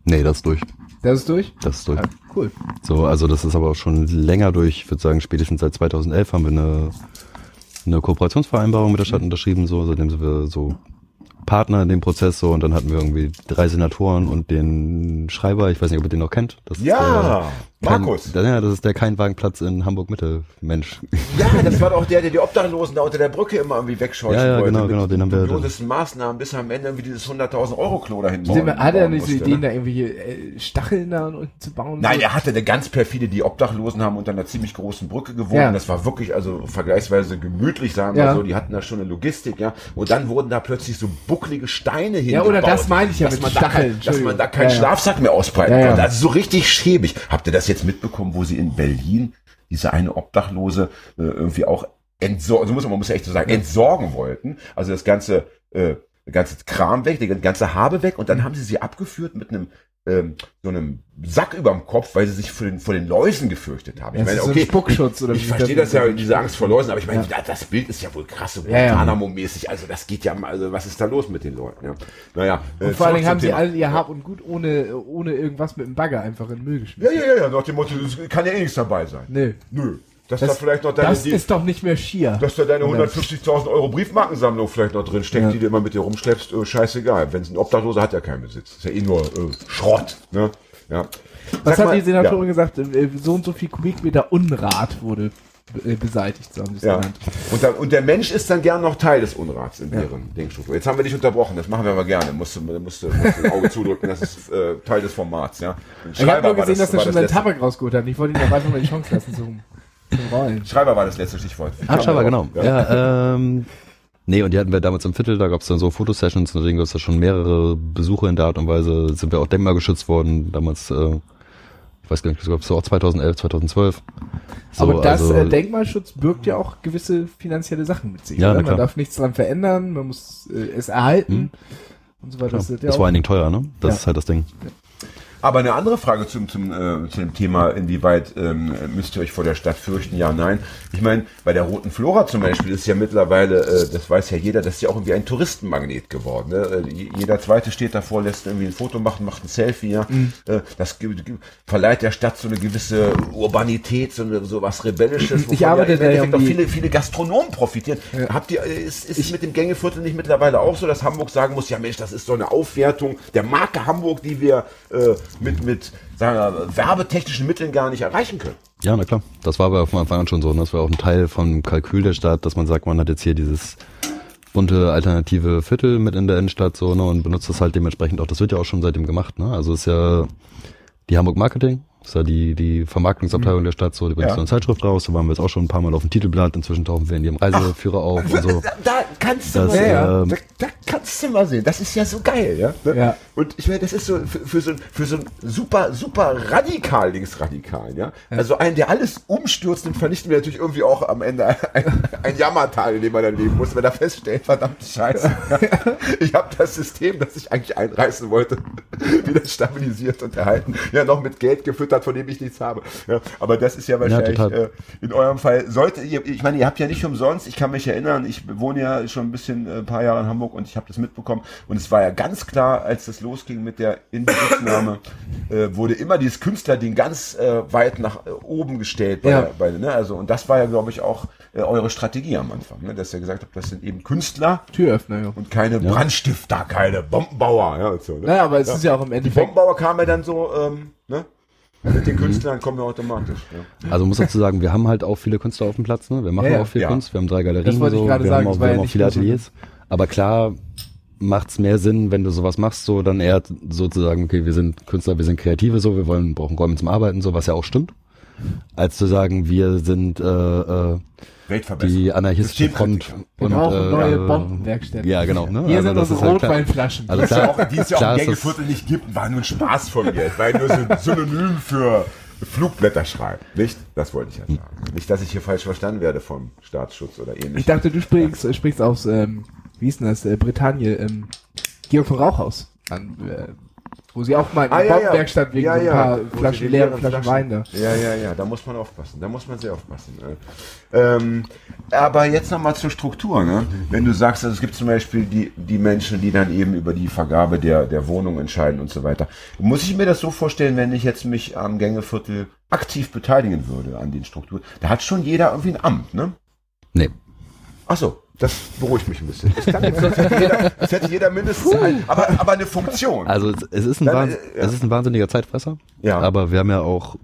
Nee, das ist durch. Das ist durch? Das ist durch. Ja, cool. So, also das ist aber auch schon länger durch. Ich würde sagen, spätestens seit 2011 haben wir eine, eine Kooperationsvereinbarung mit der Stadt unterschrieben, so, seitdem sind wir so Partner in dem Prozess so und dann hatten wir irgendwie drei Senatoren und den Schreiber, ich weiß nicht, ob ihr den noch kennt. Das ist Ja, der, kein, Markus. Ja, das ist der Keinwagenplatz in Hamburg-Mitte, Mensch. Ja, das war doch der, der die Obdachlosen da unter der Brücke immer irgendwie wegscheuchen Ja, ja, wollte. genau, genau, den haben wir- dubiosesten Maßnahmen, bis am Ende irgendwie dieses 100.000 Euro Klo dahin bauen- hat er nicht so musste, Ideen, ne? da irgendwelche äh, Stacheln da unten zu bauen? Nein, so? er hatte eine ganz perfide, die Obdachlosen haben unter einer ziemlich großen Brücke gewohnt. Ja. Das war wirklich, also vergleichsweise gemütlich, sagen Ja. wir so. Die hatten da schon eine Logistik, ja. Und dann wurden da plötzlich so bucklige Steine Ja, hingebaut. oder das meine ich ja dass mit man da Stacheln, kein, Dass man da keinen Ja, ja. Schlafsack mehr ausbreiten Ja, ja. konnte. Also so richtig schäbig. Habt ihr das jetzt mitbekommen, wo sie in Berlin diese eine Obdachlose äh, irgendwie auch entsorgen, also muss man, man muss ja echt so sagen, entsorgen wollten. Also das ganze, äh, ganze Kram weg, die ganze Habe weg. Und dann haben sie sie abgeführt mit einem ähm, so einem Sack überm Kopf, weil sie sich vor den, vor den Läusen gefürchtet haben. Ja, das so ein Spuckschutz, oder ich verstehe das das ja, diese Angst vor Läusen, aber ich meine, Ja. da- das Bild ist ja wohl krass, so Ja, ja. Guantanamo-mäßig, also das geht ja, also was ist da los mit den Leuten? Ja. Naja, äh, Und vor allen zurück Dingen haben sie alle ihr Hab und Gut ohne, ohne irgendwas mit dem Bagger einfach in den Müll geschmissen. Ja, ja, ja, ja, nach dem Motto, kann ja eh nichts dabei sein. Nö. Nö. Dass Das, da vielleicht noch deine, das ist doch nicht mehr schier. dass da deine 150.000 Euro Briefmarkensammlung vielleicht noch drin steckt, Ja. die du immer mit dir rumschleppst, äh, scheißegal. Wenn es ein Obdachloser hat, ja keinen Besitz. Ist ja eh nur äh, Schrott. Ne? Ja. Was Sag hat mal- die Senatorin gesagt? Äh, So und so viel Kubikmeter Unrat wurde äh, beseitigt, so haben sie es Ja. genannt. Und, dann, und der Mensch ist dann gern noch Teil des Unrats in deren Denkstruktur. Jetzt haben wir dich unterbrochen, das machen wir aber gerne. Musst du, musst du, musst du ein Auge zudrücken, das ist äh, Teil des Formats. Ja. Ich habe nur gesehen, dass er schon seinen Tabak rausgeholt hat. Ich wollte ihm einfach mal die Chance lassen Rollen. Schreiber war das letzte Stichwort. Wie Ah, Schreiber, genau. Ja, ähm, nee, und die hatten wir damals im Viertel, da gab es dann so Fotosessions, und deswegen gab es da schon mehrere Besuche in der Art und Weise, sind wir auch denkmalgeschützt worden, damals, äh, ich weiß gar nicht, ich glaube, es auch 2011, 2012. So, Aber das also- äh, Denkmalschutz birgt ja auch gewisse finanzielle Sachen mit sich. Ja, klar. Man darf nichts dran verändern, man muss äh, es erhalten und so weiter. Klar, Das, ja das war einigen teuer, ne? Das Ja. ist halt das Ding. Aber eine andere Frage zum, zum, äh, zu dem Thema, inwieweit ähm, müsst ihr euch vor der Stadt fürchten? Ja, nein. Ich meine, bei der Roten Flora zum Beispiel ist ja mittlerweile, äh, das weiß ja jeder, das ist ja auch irgendwie ein Touristenmagnet geworden. Ne? Äh, je- jeder Zweite steht davor, lässt irgendwie ein Foto machen, macht ein Selfie. Ja? Äh, das verleiht der Stadt so eine gewisse Urbanität, so, eine, so was Rebellisches, Ich arbeite ja ja auch viele, viele Gastronomen profitieren. Habt ihr, äh, ist, ist es mit dem Gängeviertel nicht mittlerweile auch so, dass Hamburg sagen muss, ja Mensch, das ist so eine Aufwertung der Marke Hamburg, die wir äh, mit, mit sagen wir, werbetechnischen Mitteln gar nicht erreichen können? Ja, na klar. Das war aber von Anfang an schon so. Und das war auch ein Teil vom Kalkül der Stadt, dass man sagt, man hat jetzt hier dieses bunte alternative Viertel mit in der Innenstadt so, ne, und benutzt das halt dementsprechend auch. Das wird ja auch schon seitdem gemacht, ne? Also ist ja die Hamburg Marketing, ist ja die, die Vermarktungsabteilung der Stadt, so, die bringt Ja. so eine Zeitschrift raus, da waren wir jetzt auch schon ein paar Mal auf dem Titelblatt, inzwischen tauchen wir in ihrem Reiseführer auf und so. Da, da kannst du Das, mal, ja. ähm, da, da kannst du mal sehen. Das ist ja so geil, ja. Ne? Ja. Und ich meine, das ist so für, für so für so ein super super radikal linksradikal, ja. Also einen, der alles umstürzt, den vernichten wir natürlich irgendwie auch am Ende ein, ein Jammertal, in dem man dann leben muss, wenn er feststellt, verdammt Scheiße. Ich habe das System, das ich eigentlich einreißen wollte, wieder stabilisiert und erhalten. Ja, noch mit Geld gefüttert, von dem ich nichts habe. Ja, aber das ist ja wahrscheinlich total. äh, in eurem Fall sollte ihr, ich meine, ihr habt ja nicht umsonst, ich kann mich erinnern, ich wohne ja schon ein bisschen, äh, ein paar Jahre in Hamburg und ich habe das mitbekommen und es war ja ganz klar, als das losging mit der Inbesitznahme, äh, wurde immer dieses Künstlerding ganz äh, weit nach äh, oben gestellt bei, Ja. bei ne? also und das war ja, glaube ich, auch äh, eure Strategie am Anfang, ne? dass ihr gesagt habt, das sind eben Künstler Türöffner, ja. und keine Brandstifter, keine Bombenbauer, ja, so, ne? Naja, aber es ist ja auch im Die Endeffekt. Bombenbauer kamen ja dann so, ähm, ne? Mit den Künstlern kommen wir automatisch. Ja. Also muss dazu sagen, wir haben halt auch viele Künstler auf dem Platz, ne? Wir machen Ja, auch viel Ja. Kunst, wir haben drei Galerien, Das wollte ich so, gerade wir sagen, haben auch, wir haben auch nicht viele Ateliers. Aber klar macht's mehr Sinn, wenn du sowas machst, so dann eher sozusagen, okay, wir sind Künstler, wir sind Kreative, so, wir wollen brauchen Räume zum Arbeiten, so, was ja auch stimmt, als zu sagen, wir sind äh, äh, Weltverbesserung. die anarchistische Front. Wir und brauchen neue äh, Bombenwerkstätten. Ja, genau. Ne? Hier Also sind das unsere halt. Rotweinflaschen. Also Die es ja klar, auch, die es ja auch im Gängeviertel nicht gibt, war nur ein Spaß von mir. Es war nur so ein Synonym für Flugblätter schreiben. Nicht? Das wollte ich ja sagen. Nicht, dass ich hier falsch verstanden werde vom Staatsschutz oder Ich ähnlich. dachte, du sprichst, sprichst aus, ähm, wie ist denn das, äh, Britannien, ähm, Georg von Rauchhaus an, äh, wo sie auch mal in Ah, ja, ja. Wegen Ja, so ein paar Wo Flaschen leeren Flaschen Wein da. Ja, ja, ja, da muss man aufpassen. Da muss man sehr aufpassen. Äh. Ähm, aber jetzt nochmal zur Struktur. Ne? Wenn du sagst, also es gibt zum Beispiel die, die Menschen, die dann eben über die Vergabe der, der Wohnung entscheiden und so weiter. Muss ich mir das so vorstellen, wenn ich jetzt mich am Gängeviertel aktiv beteiligen würde an den Strukturen? Da hat schon jeder irgendwie ein Amt, ne? Nee. Ach so. Das beruhigt mich ein bisschen. Das klang jetzt, als hätte jeder, als hätte jeder mindestens ein, aber, aber eine Funktion. Also es- ist ein, Dann, Wahns äh, ja. es ist ein wahnsinniger Zeitfresser. Ja. Aber wir haben ja auch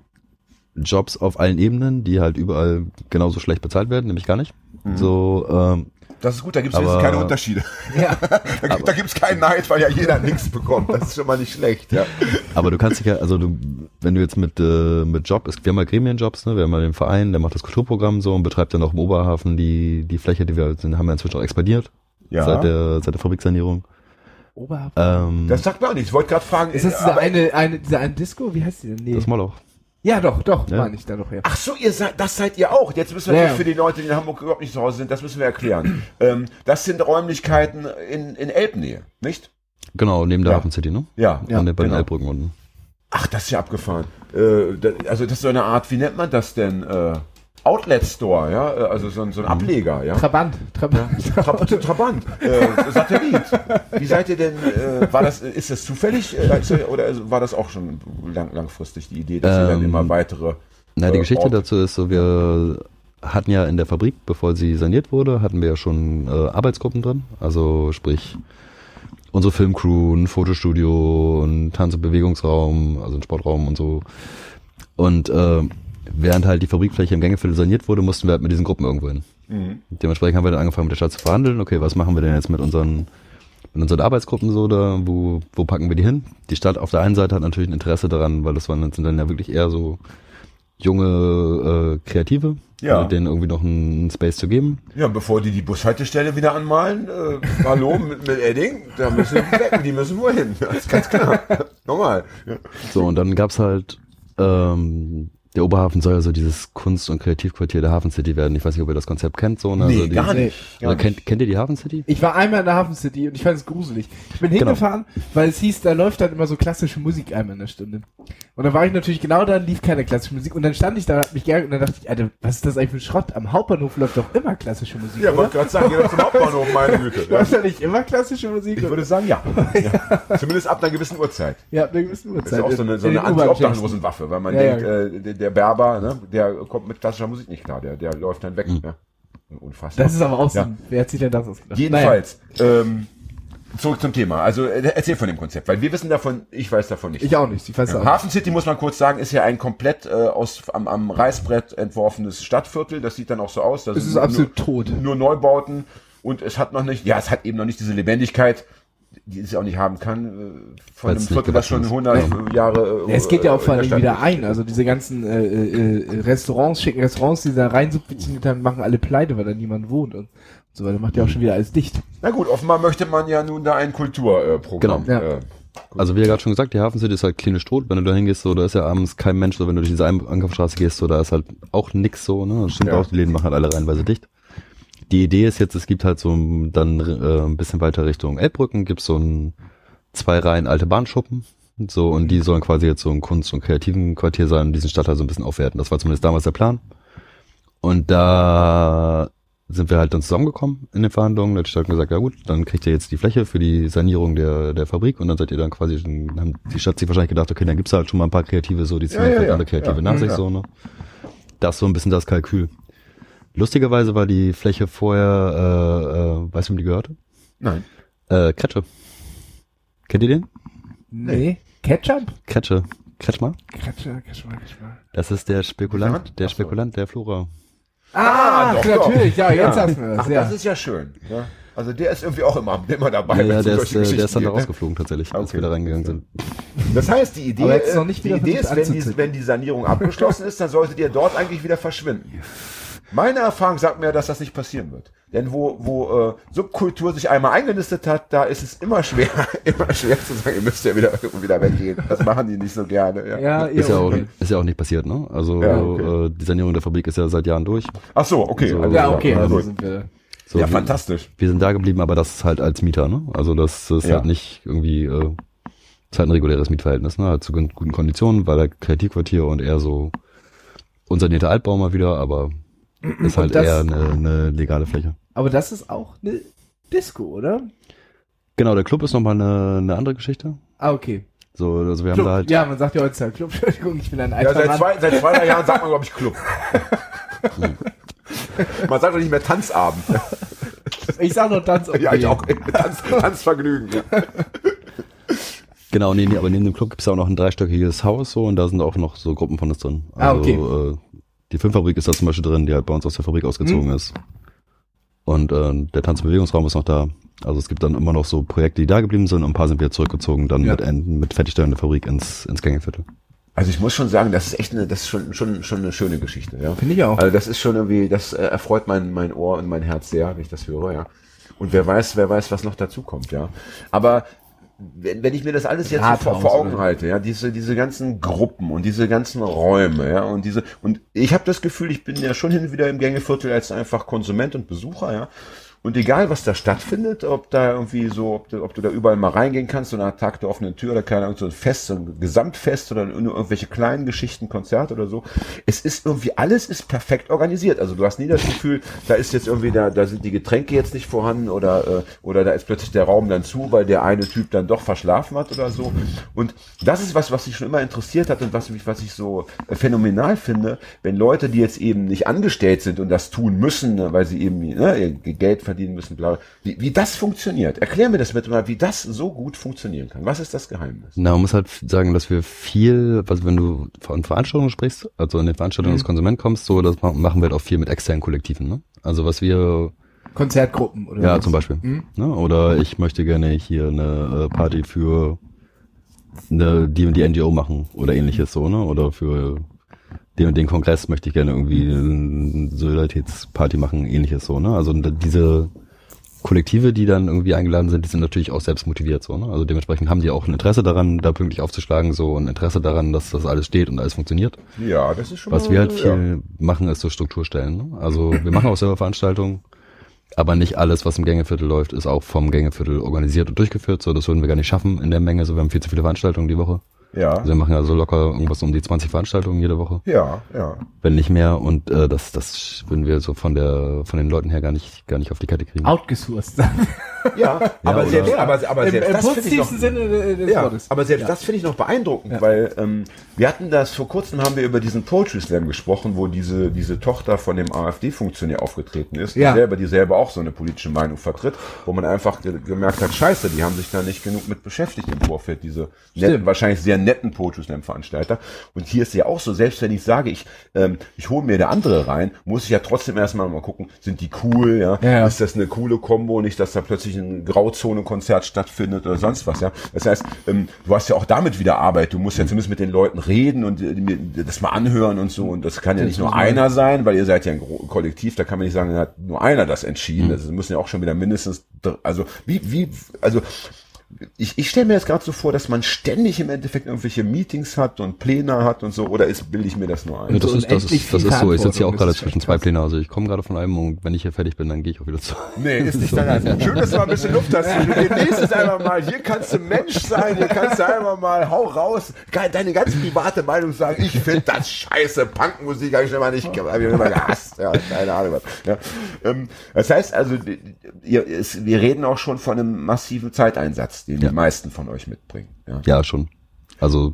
Jobs auf allen Ebenen, die halt überall genauso schlecht bezahlt werden, nämlich gar nicht. Mhm. So, ähm, Das ist gut, da gibt es keine Unterschiede. Ja. Da, gibt- da gibt es keinen Neid, weil ja jeder nichts bekommt. Das ist schon mal nicht schlecht. Ja. aber du kannst dich ja, also du, wenn du jetzt mit, äh, mit Job, es- wir haben mal Gremienjobs, ne? wir haben mal den Verein, der macht das Kulturprogramm so und betreibt dann auch im Oberhafen die, die Fläche, die wir sind, haben wir inzwischen auch expandiert. Ja. Seit der, seit der Fabriksanierung. Oberhafen. Ähm, Das sagt mir nichts. Ich wollte gerade fragen. Ist das diese aber- eine, eine, diese eine Disco? Wie heißt die denn? Nee. das Moloch. Ja, doch, doch, Ja. meine ich da doch, ja. Ach so, ihr seid, das seid ihr auch. Jetzt müssen wir Ja, natürlich ja. für die Leute, die in Hamburg überhaupt nicht zu Hause sind, das müssen wir erklären. ähm, das sind Räumlichkeiten in, in Elbnähe, nicht? Genau, neben der Ja. Hafen City, ne? Ja. An der, bei den genau. Elbbrücken unten. Ach, das ist ja abgefahren. Äh, da, also das ist so eine Art, wie nennt man das denn? Äh, Outlet Store, ja, Äh, also so ein, so ein Ableger, ja. Trabant. Trabant. Tra Trabant, äh, Satellit. Wie seid ihr denn, äh, war das, ist das zufällig äh, oder war das auch schon lang, langfristig die Idee, dass ihr dann Ähm, immer weitere Na, die äh, Geschichte Orte- dazu ist so, wir hatten ja in der Fabrik, bevor sie saniert wurde, hatten wir ja schon äh, Arbeitsgruppen drin. Also sprich, unsere Filmcrew, ein Fotostudio, ein Tanz- und Bewegungsraum, also ein Sportraum und so. Und äh, während halt die Fabrikfläche im Gängeviertel saniert wurde, mussten wir halt mit diesen Gruppen irgendwo hin. Mhm. Dementsprechend haben wir dann angefangen mit der Stadt zu verhandeln. Okay, was machen wir denn jetzt mit unseren mit unseren Arbeitsgruppen so da, wo, wo packen wir die hin? Die Stadt auf der einen Seite hat natürlich ein Interesse daran, weil das waren, sind dann ja wirklich eher so junge äh, Kreative, Ja. denen irgendwie noch einen Space zu geben. Ja, bevor die die Bushaltestelle wieder anmalen, äh, hallo mit, mit Edding, da müssen die weg, die müssen wohin. Das ist ganz klar. Normal. So, und dann gab's halt, ähm, der Oberhafen soll ja so dieses Kunst- und Kreativquartier der Hafen City werden. Ich weiß nicht, ob ihr das Konzept kennt, so, ne? Nee, also die, gar nicht. Gar Also kennt, kennt ihr die Hafen City? Ich war einmal in der Hafen City und ich fand es gruselig. Ich bin Genau. hingefahren, weil es hieß, da läuft dann immer so klassische Musik einmal in der Stunde. Und dann war ich natürlich genau da, lief keine klassische Musik. Und dann stand ich da, hab mich geärgert und dann dachte ich, Alter, was ist das eigentlich für ein Schrott? Am Hauptbahnhof läuft doch immer klassische Musik, Ja, wollte gerade sagen, geh doch zum Hauptbahnhof, meine Güte. Ja. Läuft da nicht immer klassische Musik? Ich würde sagen, ja. ja. Zumindest ab einer gewissen Uhrzeit. ja, ab einer gewissen Das Uhrzeit. ist ja auch so eine, so In eine den U-Bahn-Checks. Anti-Obdachlosenwaffe, weil man Ja, denkt, ja. Äh, der, Berber, ne, der kommt mit klassischer Musik nicht klar, der, der läuft dann weg. Ja. Unfassbar. Das ist aber auch so, Ja. wer hat sich denn das ausgedacht? Jedenfalls, ähm, zurück zum Thema. Also äh, erzähl von dem Konzept, weil wir wissen davon, ich weiß davon nicht. Ich auch nicht, ich weiß Ja, auch Hafen City, muss man kurz sagen, ist ja ein komplett äh, aus, am, am Reißbrett entworfenes Stadtviertel. Das sieht dann auch so aus. Das Es ist sind absolut nur, tot. Nur Neubauten. Und es hat noch nicht, ja, es hat eben noch nicht diese Lebendigkeit, die es ja auch nicht haben kann, äh, von Weil's einem Viertel, das schon gewachsen 100 Jahre. Äh, Ja, es geht ja auch äh, vor in allem der wieder ein. Also diese ganzen äh, äh, Restaurants, schicken Restaurants, die da rein subventioniert haben, machen alle pleite, weil da niemand wohnt und so weiter. Macht ja auch schon wieder alles dicht. Na gut, offenbar möchte man ja nun da ein Kulturprogramm. Äh, Genau. äh, Also wie ihr gerade schon gesagt, die Hafen City ist halt klinisch tot. Wenn du da hingehst, so, da ist ja abends kein Mensch, so wenn du durch diese Ein- Einkaufsstraße gehst, so, da ist halt auch nix so, ne? Das stimmt Ja. auch, die Läden machen halt alle reihenweise dicht. Die Idee ist jetzt, es gibt halt so ein- dann äh, ein bisschen weiter Richtung Elbbrücken, gibt so ein zwei Reihen alte Bahnschuppen. So, und die sollen quasi jetzt so ein Kunst- und kreativen Quartier sein und diesen Stadtteil so ein bisschen aufwerten. Das war zumindest damals der Plan. Und da sind wir halt dann zusammengekommen in den Verhandlungen. Da hat die Stadt gesagt, ja gut, dann kriegt ihr jetzt die Fläche für die Sanierung der, der Fabrik und dann seid ihr dann quasi, schon, haben die Stadt sich wahrscheinlich gedacht, okay, dann gibt's halt schon mal ein paar Kreative so, die ziehen Ja, ja, vielleicht ja. andere Kreative Ja. nach sich Ja. so, ne? Das ist so ein bisschen das Kalkül. Lustigerweise war die Fläche vorher, äh, äh, weißt du, wem die gehörte? nein. Äh, Kretsche. Kennt ihr den? Nee. Ketchup? Kretsche. Kretschmer? Kretschmer, Kretschmer, Kretschmer. Das ist der Spekulant, Ja? der. Spekulant der Flora. Ah, doch, natürlich, doch. ja, jetzt Ja. hast du das, Ach, ja. das ist ja schön. Ja. Also der ist irgendwie auch immer, immer dabei. Ja, ja, der ist, äh, der ist dann da ne? rausgeflogen tatsächlich, als Okay. wir da reingegangen sind. Das heißt, die Idee, jetzt noch nicht die Idee ist, wenn die, wenn die Sanierung abgeschlossen ist, dann solltet ihr dort eigentlich wieder verschwinden. Meine Erfahrung sagt mir, dass das nicht passieren wird. Denn wo, wo äh, Subkultur sich einmal eingenistet hat, da ist es immer schwer, immer schwer zu sagen, ihr müsst ja wieder, wieder weggehen. Das machen die nicht so gerne. Ja. Ja, Ist ja, auch, okay. ist ja auch nicht passiert, ne? Also Ja, okay. äh, die Sanierung der Fabrik ist ja seit Jahren durch. Ach so, okay. So, alles Ja, klar. okay, Na also sind wir. So, ja, wir, fantastisch. wir sind da geblieben, aber das ist halt als Mieter, ne? Also das ist Ja. halt nicht irgendwie, äh, ist halt ein reguläres Mietverhältnis, ne? Halt zu guten Konditionen, weil der Kreativquartier und eher so unsanierter Altbau mal wieder, aber ist halt das- eher eine, eine legale Fläche. Aber das ist auch eine Disco, oder? Genau, der Club ist nochmal eine, eine andere Geschichte. Ah, okay. So, also wir haben Club. da halt, Ja, man sagt ja heutzutage Club. Entschuldigung, ich bin ein Ja, alter seit Mann. zwei, seit zwei drei Jahren sagt man, glaube ich, Club. man sagt doch nicht mehr Tanzabend. Ich sag nur Tanz. Ja, ich auch. Tanz, Tanzvergnügen. Ja. Genau, nee, nee, aber neben dem Club gibt's ja auch noch ein dreistöckiges Haus so und da sind auch noch so Gruppen von uns drin. Ah, Also, okay. äh, die Filmfabrik ist da zum Beispiel drin, die halt bei uns aus der Fabrik ausgezogen Hm. ist. Und äh, der Tanz- und Bewegungsraum ist noch da. Also es gibt dann immer noch so Projekte, die da geblieben sind und ein paar sind wieder zurückgezogen, dann Ja. mit, Enden, mit Fertigstellung der Fabrik ins, ins Gängeviertel. Also ich muss schon sagen, das ist echt eine, das ist schon, schon, schon eine schöne Geschichte, ja. Finde ich auch. Also das ist schon irgendwie, das äh, erfreut mein, mein Ohr und mein Herz sehr, wenn ich das höre, ja. Und wer weiß, wer weiß, was noch dazu kommt, ja. Aber wenn, wenn ich mir das alles jetzt so vor, vor Augen halte, ja, diese, diese ganzen Gruppen und diese ganzen Räume, ja, und diese, und ich habe das Gefühl, ich bin ja schon hin und wieder im Gängeviertel als einfach Konsument und Besucher, ja. Und egal, was da stattfindet, ob da irgendwie so, ob du, ob du da überall mal reingehen kannst, so nach Tag der offenen Tür oder keine Ahnung, so ein Fest, so ein Gesamtfest oder nur irgendwelche kleinen Geschichten, Konzerte oder so. Es ist irgendwie, alles ist perfekt organisiert. Also du hast nie das Gefühl, da ist jetzt irgendwie, da, da sind die Getränke jetzt nicht vorhanden oder, äh, oder da ist plötzlich der Raum dann zu, weil der eine Typ dann doch verschlafen hat oder so. Und das ist was, was mich schon immer interessiert hat und was mich, was ich so phänomenal finde, wenn Leute, die jetzt eben nicht angestellt sind und das tun müssen, weil sie eben ne, ihr Geld verdienen müssen, bla, wie, wie das funktioniert. Erklär mir das bitte mal, wie das so gut funktionieren kann. Was ist das Geheimnis? Na, man muss halt sagen, dass wir viel, also wenn du von Veranstaltungen sprichst, also in den Veranstaltungen als Konsument kommst, so, das ma- machen wir halt auch viel mit externen Kollektiven, ne? Also was wir, Konzertgruppen oder ja, was? zum Beispiel, ne? Oder ich möchte gerne hier eine äh, Party für eine, die und die NGO machen oder ähnliches so, ne? Oder für den und den Kongress möchte ich gerne irgendwie eine Solidaritätsparty machen, ähnliches so, ne? Also diese Kollektive, die dann irgendwie eingeladen sind, die sind natürlich auch selbst motiviert so, ne? Also dementsprechend haben die auch ein Interesse daran, da pünktlich aufzuschlagen, so ein Interesse daran, dass das alles steht und alles funktioniert. Ja, das ist schon Was mal, wir halt ja. viel machen, ist so Strukturstellen. Ne? Also wir machen auch selber Veranstaltungen, aber nicht alles, was im Gängeviertel läuft, ist auch vom Gängeviertel organisiert und durchgeführt. So, das würden wir gar nicht schaffen in der Menge. So, wir haben viel zu viele Veranstaltungen die Woche. Ja, Also wir machen ja so locker irgendwas um die 20 Veranstaltungen jede Woche, ja, ja. wenn nicht mehr. Und äh, das, das würden wir so von der, von den Leuten her gar nicht, gar nicht auf die Kette kriegen. Outgesourced. Ja, aber oder- selbst, aber, aber Im, selbst im das finde ich noch, positivsten Sinne des Ja, Wortes. aber selbst Ja. das finde ich noch beeindruckend, Ja. weil ähm, wir hatten das vor kurzem haben wir über diesen Poetry Slam gesprochen, wo diese diese Tochter von dem AfD-Funktionär aufgetreten ist, die Ja. selber die selber auch so eine politische Meinung vertritt, wo man einfach ge gemerkt hat, Scheiße, die haben sich da nicht genug mit beschäftigt im Vorfeld, diese netten, wahrscheinlich sehr netten Poetry Slam Veranstalter. Und hier ist ja auch so, selbst wenn ich sage, ich ähm, ich hole mir der andere rein, muss ich ja trotzdem erstmal mal gucken, sind die cool, ja? Ja, ja. Ist das eine coole Kombo, nicht, dass da plötzlich ein Grauzone-Konzert stattfindet oder sonst was, ja. Das heißt, ähm, du hast ja auch damit wieder Arbeit. Du musst ja zumindest mit den Leuten reden und äh, das mal anhören und so. Und das kann ja nicht nur einer sein, weil ihr seid ja ein Kollektiv. Da kann man nicht sagen, da hat nur einer das entschieden. Das müssen ja auch schon wieder mindestens, also wie, wie, also ich, ich stelle mir jetzt gerade so vor, dass man ständig im Endeffekt irgendwelche Meetings hat und Pläne hat und so, oder ist, bilde ich mir das nur ein? Ja, das, so ist, das, ist, das ist so. Ich sitze hier auch gerade das ist zwischen zwei. Plänen. Also ich komme gerade von einem und wenn ich hier fertig bin, dann gehe ich auch wieder zu. Nee, ist nicht dein Ernst. Schön, dass du mal ein bisschen Luft hast. Du genießt es einfach mal. Hier kannst du Mensch sein. Hier kannst du einfach mal, hau raus, deine ganz private Meinung sagen. Ich finde das scheiße. Punkmusik habe ich mal nicht, hab ich immer gehasst. Ja, keine Ahnung was. Ja. Ähm, das heißt also, wir reden auch schon von einem massiven Zeiteinsatz, den Ja. die meisten von euch mitbringen. Ja. Ja, schon. Also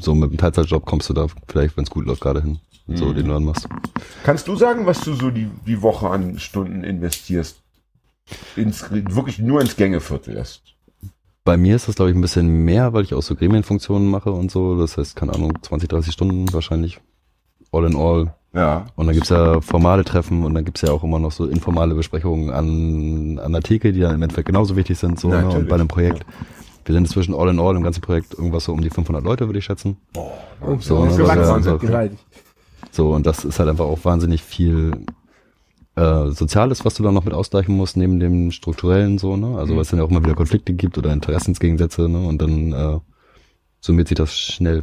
so mit einem Teilzeitjob kommst du da vielleicht, wenn es gut läuft, gerade hin. So, den du dann machst. Kannst du sagen, was du so die, die Woche an Stunden investierst? Ins, wirklich nur ins Gängeviertel lässt? Bei mir ist das, glaube ich, ein bisschen mehr, weil ich auch so Gremienfunktionen mache und so. Das heißt, keine Ahnung, 20, 30 Stunden wahrscheinlich. All in all. Ja. Und dann gibt's ja formale Treffen und dann gibt's ja auch immer noch so informale Besprechungen an, an der Theke, die dann im Endeffekt genauso wichtig sind. So, ne? Natürlich, Und bei einem Projekt. Wir sind inzwischen all in all im ganzen Projekt irgendwas so um die 500 Leute, würde ich schätzen. Oh, So, ne, gewaltig. So, und das ist halt einfach auch wahnsinnig viel äh, Soziales, was du dann noch mit ausgleichen musst, neben dem strukturellen so, ne? Also weil es dann ja auch immer wieder Konflikte gibt oder Interessensgegensätze, ne? Und dann äh, summiert sich das schnell.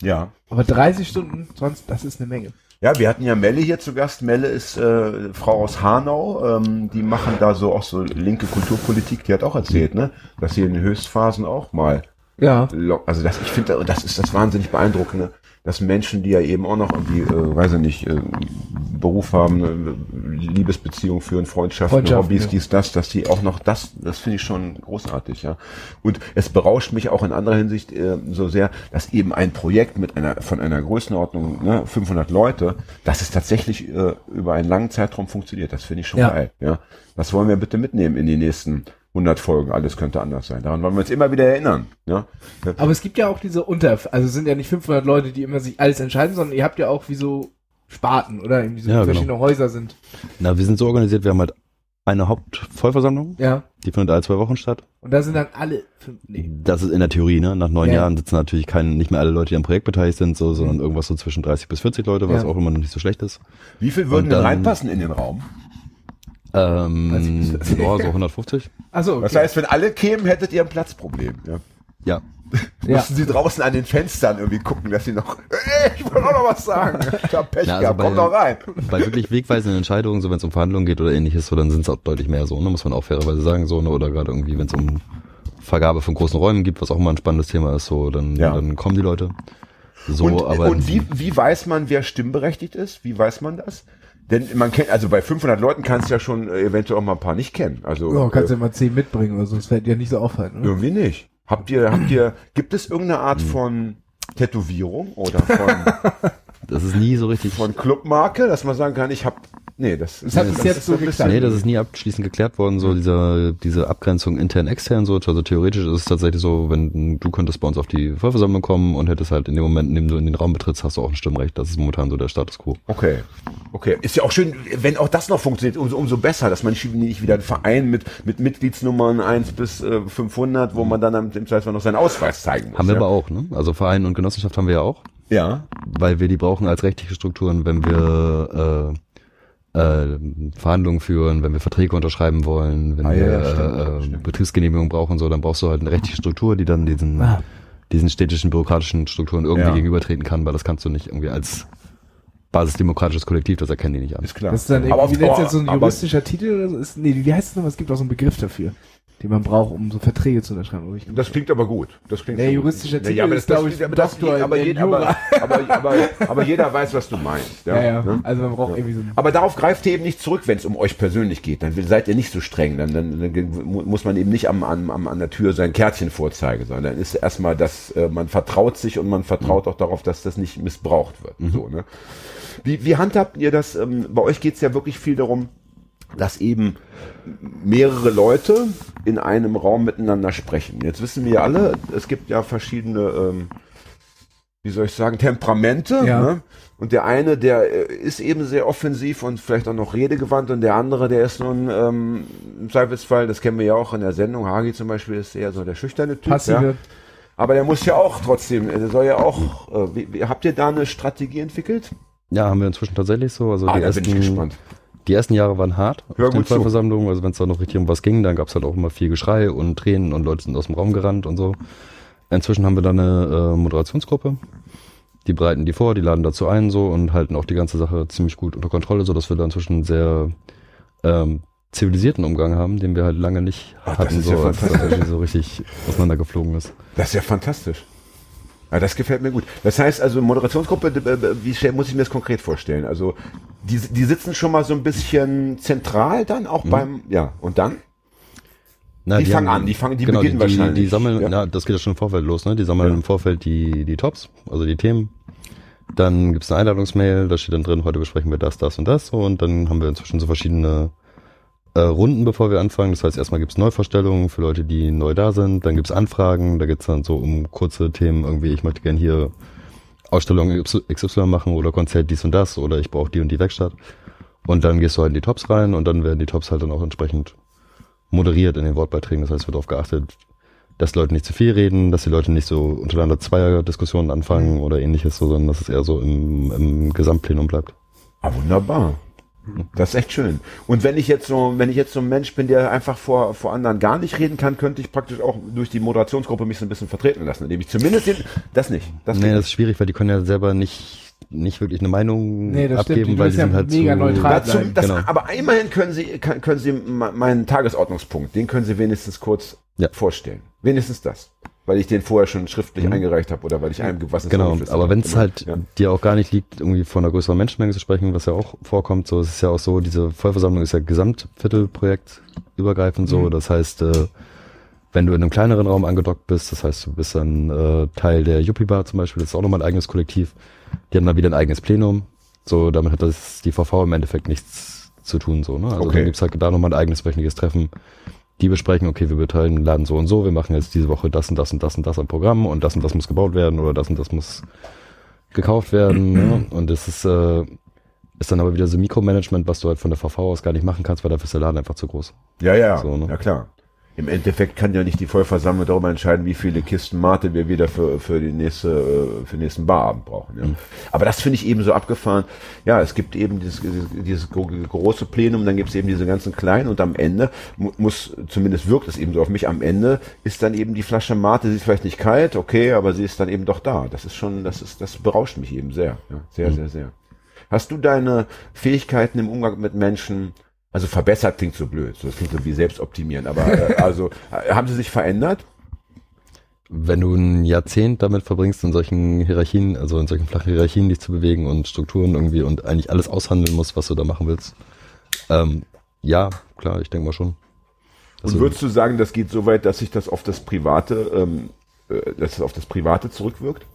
Ja. Aber 30 Stunden sonst, das ist eine Menge. Ja, wir hatten ja Melle hier zu Gast. Melle ist äh, Frau aus Hanau. Ähm, die machen da so auch so linke Kulturpolitik. Die hat auch erzählt, ne, dass sie in den Höchstphasen auch mal, Ja. also das, ich finde, das ist das wahnsinnig beeindruckende, dass Menschen, die ja eben auch noch irgendwie, äh, weiß ich nicht, äh, Beruf haben, äh, Liebesbeziehungen führen, Freundschaften, Freundschaften, Hobbys, ja. dies, das, dass die auch noch das, das finde ich schon großartig, ja. Und es berauscht mich auch in anderer Hinsicht äh, so sehr, dass eben ein Projekt mit einer, von einer Größenordnung, ne, 500 Leute, dass es tatsächlich äh, über einen langen Zeitraum funktioniert. Das finde ich schon Ja. geil, ja. Das wollen wir bitte mitnehmen in die nächsten 100 Folgen. Alles könnte anders sein. Daran wollen wir uns immer wieder erinnern, ja. Aber es gibt ja auch diese Unter, also es sind ja nicht 500 Leute, die immer sich alles entscheiden, sondern ihr habt ja auch wie so Sparten oder irgendwie so Ja, genau. verschiedene Häuser sind. Na, wir sind so organisiert, wir haben halt eine Hauptvollversammlung, Ja. die findet alle zwei Wochen statt. Und da sind dann alle fünf, nee. Das ist in der Theorie, ne? Nach neun Ja. Jahren sitzen natürlich kein, nicht mehr alle Leute, die am Projekt beteiligt sind, so, sondern irgendwas so zwischen 30 bis 40 Leute, was Ja. auch immer noch nicht so schlecht ist. Wie viel würden Und denn dann- reinpassen in den Raum? Ähm, ja, so 150. Achso, okay. Das heißt, wenn alle kämen, hättet ihr ein Platzproblem, ja. Ja. Ja. Müssen sie draußen an den Fenstern irgendwie gucken, dass sie noch, äh, ich wollte auch noch was sagen. Ich hab Pech Ja, also gehabt, bei- komm noch rein. Bei wirklich wegweisenden Entscheidungen, so wenn es um Verhandlungen geht oder ähnliches, so dann sind es auch deutlich mehr so, ne? muss man auch fairerweise sagen, so, ne? oder gerade irgendwie, wenn es um Vergabe von großen Räumen gibt, was auch immer ein spannendes Thema ist, so, dann, Ja. dann kommen die Leute. So, und aber und wie, wie weiß man, wer stimmberechtigt ist? Wie weiß man das? Denn man kennt, also bei 500 Leuten kannst du ja schon äh, eventuell auch mal ein paar nicht kennen. Also Ja, kannst äh, ja mal zehn mitbringen oder so, das fällt dir nicht so auffallen, oder? irgendwie nicht. Habt ihr, habt ihr, gibt es irgendeine Art Hm. von Tätowierung oder von, das ist nie so richtig. von Clubmarke, dass man sagen kann, ich hab, nee, das, Das hat bis jetzt so geklappt. Nee, das ist nie abschließend geklärt worden, so diese, diese Abgrenzung intern, extern, so, also theoretisch ist es tatsächlich so, wenn du könntest bei uns auf die Vollversammlung kommen und hättest halt in dem Moment, in dem du in den Raum betrittst, hast du auch ein Stimmrecht. Das ist momentan so der Status quo. Okay. Okay. Ist ja auch schön, wenn auch das noch funktioniert, umso, umso besser, dass man nicht nicht wieder einen Verein mit, mit Mitgliedsnummern 1 bis äh, 500, wo man dann am- im Zweifel noch seinen Ausweis zeigen muss. Haben wir ja? aber auch, ne? Also Verein und Genossenschaft haben wir ja auch. Ja. weil wir die brauchen als rechtliche Strukturen, wenn wir äh, äh, Verhandlungen führen, wenn wir Verträge unterschreiben wollen, wenn Ah, ja, wir ja, stimmt, äh, stimmt. Betriebsgenehmigung brauchen, so, dann brauchst du halt eine rechtliche Struktur, die dann diesen, Ah. diesen städtischen bürokratischen Strukturen irgendwie Ja. gegenübertreten kann, weil das kannst du nicht irgendwie als basisdemokratisches Kollektiv, das erkennen die nicht an. Ist klar. Das ist dann Aber irgendwie, wie auf- nennt sich das so ein aber- juristischer Titel oder so? Ist, nee, wie heißt das nochmal? Es gibt auch so einen Begriff dafür, den man braucht, um so Verträge zu unterschreiben. Das klingt aber gut. Das klingt Der so juristische gut. Titel aber ist, glaub ich, das- Doktor aber, in jeder, aber, aber, aber, aber jeder weiß, was du meinst. Ja, Ja, ja. ne? Also man braucht irgendwie so Aber darauf greift ihr eben nicht zurück, wenn es um euch persönlich geht. Dann seid ihr nicht so streng. Dann, dann, dann mu- muss man eben nicht am, am, am, an der Tür sein Kärtchen vorzeigen, sondern dann ist erstmal, dass äh, man vertraut sich und man vertraut auch darauf, dass das nicht missbraucht wird. So, ne? wie, wie handhabt ihr das? Ähm, bei euch geht es ja wirklich viel darum, dass eben mehrere Leute in einem Raum miteinander sprechen. Jetzt wissen wir alle, es gibt ja verschiedene, ähm, wie soll ich sagen, Temperamente. Ja. Ne? Und der eine, der äh, ist eben sehr offensiv und vielleicht auch noch redegewandt und der andere, der ist nun ähm, im Zweifelsfall, das kennen wir ja auch in der Sendung, Hagi zum Beispiel ist eher so der schüchterne Typ. passive. Ja? Aber der muss ja auch trotzdem, der soll ja auch, äh, wie, wie, habt ihr da eine Strategie entwickelt? Ja, haben wir inzwischen tatsächlich so. Also Ah, die, da bin ich ersten, gespannt. Die ersten Jahre waren hart Hör auf den. Vollversammlungen. Also wenn es da noch richtig um was ging, dann gab es halt auch immer viel Geschrei und Tränen und Leute sind aus dem Raum gerannt und so. Inzwischen haben wir da eine äh, Moderationsgruppe. Die bereiten die vor, die laden dazu ein so und halten auch die ganze Sache ziemlich gut unter Kontrolle, so dass wir da inzwischen einen sehr ähm, zivilisierten Umgang haben, den wir halt lange nicht Ach, hatten, so ja als irgendwie so richtig auseinandergeflogen ist. Das ist ja fantastisch. Ja, das gefällt mir gut. Das heißt also, Moderationsgruppe, äh, wie muss ich mir das konkret vorstellen? Also, die, die sitzen schon mal so ein bisschen zentral dann Mhm. auch beim, ja, und dann? Na, Die fangen an, die fangen- die genau, beginnen die, wahrscheinlich, Die sammeln, ja. ja. das geht ja schon im Vorfeld los, ne? Die sammeln Ja. im Vorfeld die, die Tops, also die Themen. Dann gibt's eine Einladungsmail, da steht dann drin, heute besprechen wir das, das und das. Und dann haben wir inzwischen so verschiedene äh, Runden, bevor wir anfangen. Das heißt, erstmal gibt's Neuvorstellungen für Leute, die neu da sind. Dann gibt's Anfragen, da geht's dann so um kurze Themen, irgendwie, ich möchte gern hier Ausstellung XY machen oder Konzert dies und das oder ich brauche die und die Werkstatt. Und dann gehst du halt in die Tops rein und dann werden die Tops halt dann auch entsprechend moderiert in den Wortbeiträgen. Das heißt, wird darauf geachtet, dass Leute nicht zu viel reden, dass die Leute nicht so untereinander Zweier-Diskussionen anfangen oder ähnliches, so, sondern dass es eher so im, im Gesamtplenum bleibt. Ah, wunderbar. Das ist echt schön. Und wenn ich jetzt so, wenn ich jetzt so ein Mensch bin, der einfach vor, vor anderen gar nicht reden kann, könnte ich praktisch auch durch die Moderationsgruppe mich so ein bisschen vertreten lassen, indem ich zumindest den, das nicht. Das nee, das ist schwierig, weil die können ja selber nicht, nicht wirklich eine Meinung Nee, das abgeben, weil sie ja sind halt mega zu, neutral Dazu, das, Genau. Aber immerhin können Sie, können Sie meinen Tagesordnungspunkt, den können Sie wenigstens kurz Ja. vorstellen. Wenigstens das. Weil ich den vorher schon schriftlich eingereicht habe oder weil ich einem was ins Genau, aber wenn es Immer. halt ja. dir auch gar nicht liegt, irgendwie von einer größeren Menschenmenge zu sprechen, was ja auch vorkommt, so es ist ja auch so, diese Vollversammlung ist ja Gesamtviertelprojekt übergreifend so, das heißt, äh, wenn du in einem kleineren Raum angedockt bist, das heißt, du bist dann äh, Teil der Yuppie Bar zum Beispiel, das ist auch nochmal ein eigenes Kollektiv, die haben dann wieder ein eigenes Plenum, so damit hat das die VV im Endeffekt nichts zu tun, so, ne? Also Okay. dann gibt's halt da nochmal ein eigenes wöchentliches Treffen, die besprechen, okay, wir betreiben den Laden so und so, wir machen jetzt diese Woche das und das und das und das am Programm und das und das muss gebaut werden oder das und das muss gekauft werden. ne? Und das ist, äh, ist dann aber wieder so Mikromanagement, was du halt von der VV aus gar nicht machen kannst, weil dafür ist der Laden einfach zu groß. Ja, ja, So, ne? ja klar. Im Endeffekt kann ja nicht die Vollversammlung darüber entscheiden, wie viele Kisten Mate wir wieder für, für, die nächste, äh, für den nächsten Barabend brauchen. Ja. Aber das finde ich eben so abgefahren. Ja, es gibt eben dieses, dieses gro- große Plenum, dann gibt es eben diese ganzen kleinen und am Ende mu muss, zumindest wirkt es eben so auf mich, am Ende ist dann eben die Flasche Mate, sie ist vielleicht nicht kalt, okay, aber sie ist dann eben doch da. Das ist schon, das ist, das berauscht mich eben sehr. Ja, sehr, sehr, sehr. Hast du deine Fähigkeiten im Umgang mit Menschen, also verbessert klingt so blöd, so das klingt so wie selbstoptimieren, aber äh, also äh, haben sie sich verändert? Wenn du ein Jahrzehnt damit verbringst, in solchen Hierarchien, also in solchen flachen Hierarchien dich zu bewegen und Strukturen irgendwie und eigentlich alles aushandeln musst, was du da machen willst, ähm, ja, klar, ich denke mal schon. Also, Und würdest du sagen, das geht so weit, dass sich das auf das Private, ähm, äh, dass es auf das Private zurückwirkt?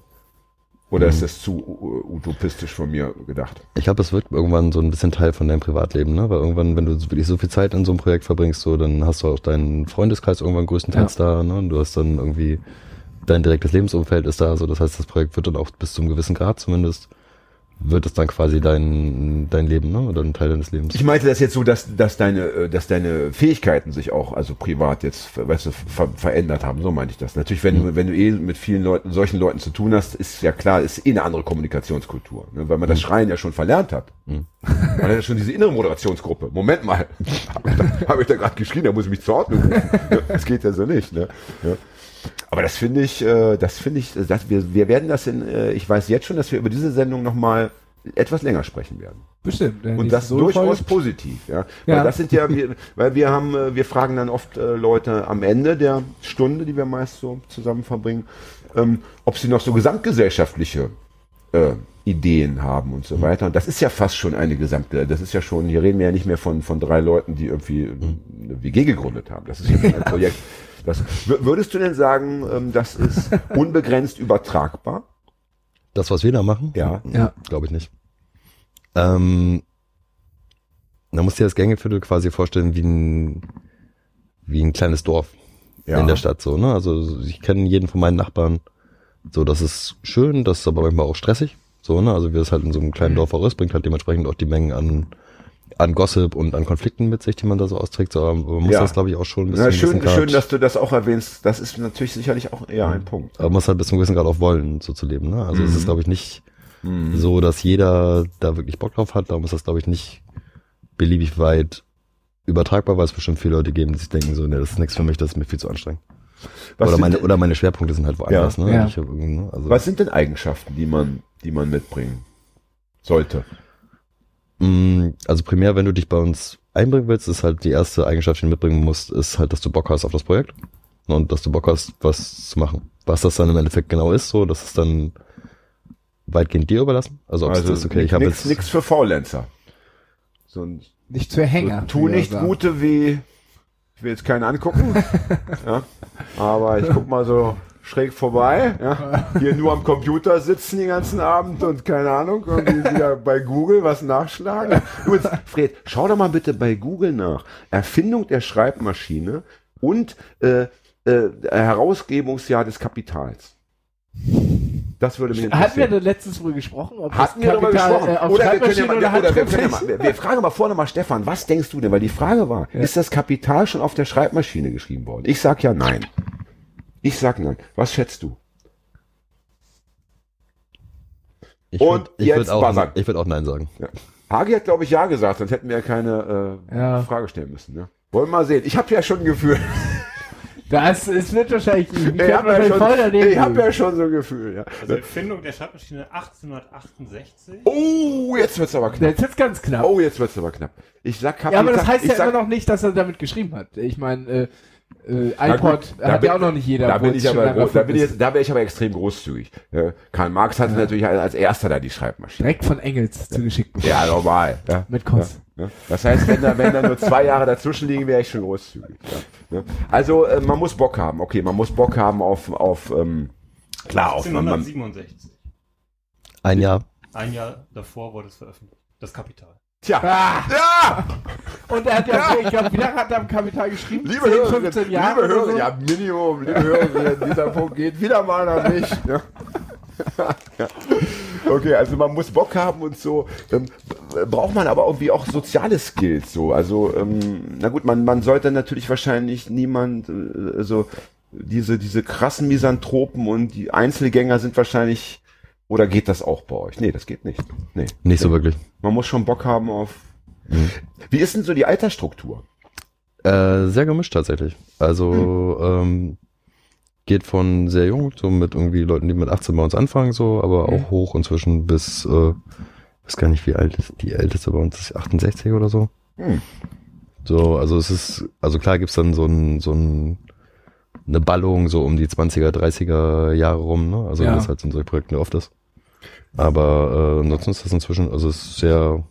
Oder ist das zu uh, utopistisch von mir gedacht? Ich glaube, es wird irgendwann so ein bisschen Teil von deinem Privatleben, ne? Weil irgendwann, wenn du wirklich so viel Zeit in so einem Projekt verbringst, so, dann hast du auch deinen Freundeskreis irgendwann größtenteils da, ne? Und du hast dann irgendwie dein direktes Lebensumfeld ist da, so das heißt, das Projekt wird dann auch bis zu einem gewissen Grad zumindest, wird es dann quasi dein, dein Leben, ne? Oder ein Teil deines Lebens. Ich meinte das jetzt so, dass, dass deine, äh, dass deine Fähigkeiten sich auch, also privat jetzt, weißt du, ver verändert haben. So meinte ich das. Natürlich, wenn du, wenn du eh mit vielen Leuten, solchen Leuten zu tun hast, ist ja klar, ist eh eine andere Kommunikationskultur, ne? weil man das Schreien ja schon verlernt hat. Man hat ja schon diese innere Moderationsgruppe. Moment mal, habe ich da, hab ich da gerade geschrien, da muss ich mich zur Ordnung rufen. Das geht ja so nicht. Ne? Ja. Aber das finde ich, äh, das finde ich, das, wir, wir werden das in, äh, ich weiß jetzt schon, dass wir über diese Sendung nochmal etwas länger sprechen werden. Bestimmt. Und das Solo-Folge. durchaus positiv, ja. Weil Ja. das sind ja, wir, weil wir haben, äh, wir fragen dann oft äh, Leute am Ende der Stunde, die wir meist so zusammen verbringen, ähm, ob sie noch so gesamtgesellschaftliche äh, Ideen haben und so weiter. Und das ist ja fast schon eine gesamte, das ist ja schon, hier reden wir ja nicht mehr von, von drei Leuten, die irgendwie eine WG gegründet haben. Das ist ja ein Projekt. Das, wür- würdest du denn sagen, ähm, das ist unbegrenzt übertragbar? Das, was wir da machen? Ja. Ja. Glaube ich nicht. Ähm, da musst du dir das Gängeviertel quasi vorstellen wie ein, wie ein kleines Dorf Ja. in der Stadt so, ne? Also ich kenne jeden von meinen Nachbarn. So, das ist schön, das ist aber manchmal auch stressig. So, ne? Also wie es halt in so einem Mhm. kleinen Dorf auch ist, bringt halt dementsprechend auch die Mengen an, an Gossip und an Konflikten mit sich, die man da so austrägt. So, aber man muss Ja. das, glaube ich, auch schon ein bisschen Ja, schön, Grad- schön, dass du das auch erwähnst. Das ist natürlich sicherlich auch eher ein Punkt. aber man muss halt bis zum gewissen Grad auch wollen, so zu leben. Ne? Also es Mhm. ist, glaube ich, nicht so, dass jeder da wirklich Bock drauf hat. Darum ist das, glaube ich, nicht beliebig weit übertragbar, weil es bestimmt viele Leute geben, die sich denken, so, ne, das ist nichts für mich, das ist mir viel zu anstrengend. Was oder, meine, denn- oder meine Schwerpunkte sind halt woanders. Ja. Ne? Ja. Ich hab ne? Also, Was sind denn Eigenschaften, die man, die man mitbringen sollte? Mh, also primär, wenn du dich bei uns einbringen willst, ist halt die erste Eigenschaft, die du mitbringen musst, ist halt, dass du Bock hast auf das Projekt und dass du Bock hast, was zu machen. Was das dann im Endeffekt genau ist, so, das ist dann weitgehend dir überlassen. Also ob es Also ist, okay, ich habe jetzt nix für Faulenzer. So ein Nicht für Hänger. so, tu nicht sagen. Gute wie, ich will jetzt keinen angucken, ja, aber ich guck mal so schräg vorbei, ja, hier nur am Computer sitzen den ganzen Abend und keine Ahnung, irgendwie wieder bei Google was nachschlagen. Übrigens, Fred, schau doch mal bitte bei Google nach. Erfindung der Schreibmaschine und äh, äh, Herausgebungsjahr des Kapitals. Das würde mich interessieren. Hatten wir letztens wohl gesprochen? Ob Hatten wir darüber Kapital, gesprochen? Äh, oder wir können ja mal, oder oder wir, können ja mal wir, wir fragen mal vorne mal Stefan, was denkst du denn? Weil die Frage war, ist das Kapital schon auf der Schreibmaschine geschrieben worden? Ich sag ja nein. Ich sag nein. Was schätzt du? Ich Und würd, ich jetzt würd auch, ich würde auch Nein sagen. Ja. Hagi hat, glaube ich, ja gesagt, sonst hätten wir ja keine äh, Ja. Frage stellen müssen. Ne? Wollen wir mal sehen. Ich habe ja schon ein Gefühl. Das, es wird wahrscheinlich, ich habe ja, schon- ich hab ja schon so ein Gefühl. Ja. Also Erfindung der Schreibmaschine 1868. Oh, jetzt wird's aber knapp. Jetzt wird's ganz knapp. Oh, jetzt wird's aber knapp. Ich sag Kapital. ja, aber das heißt ja sag, immer noch nicht, dass er damit geschrieben hat. Ich meine, äh, Äh, iPod gut, da hat bin- ja auch noch nicht jeder. Da bin ich aber, groß- da bin ich, jetzt- da wäre ich aber extrem großzügig. Ja, Karl Marx hatte natürlich als erster da die. Schreibmaschine. Direkt von Engels zugeschickt. Ja, normal. Ja. Mit Kost. Ja. Das heißt, wenn da, wenn da nur zwei Jahre dazwischen liegen, wäre ich schon großzügig. Ja. Ja. Also äh, man muss Bock haben. Okay, man muss Bock haben auf, auf ähm, klar, auf man, man, 1967. Ein Jahr. Ein Jahr davor wurde es veröffentlicht. Das Kapital. Tja, Ah, ja, und er hat ja, ich glaube, wie lange hat er am Kapital geschrieben? liebe 10, Hörerinnen, 15 Jahre liebe oder Hörer, so? ja, Minimum, liebe Hörerinnen, dieser Punkt geht wieder mal an mich. Ja. Ja. Okay, also man muss Bock haben und so. Ähm, braucht man aber irgendwie auch soziale Skills so. Also, ähm, na gut, man, man sollte natürlich wahrscheinlich niemand, äh, also diese, diese krassen Misanthropen und die Einzelgänger sind wahrscheinlich, oder geht das auch bei euch? Nee, das geht nicht. Nee. Nicht so wirklich. Man muss schon Bock haben auf. Wie ist denn so die Altersstruktur? Äh, sehr gemischt tatsächlich. Also ähm, geht von sehr jung, so mit irgendwie Leuten, die mit 18 bei uns anfangen, so, aber auch hoch inzwischen bis, äh, weiß gar nicht, wie alt ist die älteste bei uns ist 68 oder so. Hm. So, also es ist, also klar gibt's dann so ein, so ein, eine Ballung so um die 20er, 30er Jahre rum, ne? Also Ja. das halt in solchen Projekten oft ist. Aber äh, ansonsten ist das inzwischen, also es ist sehr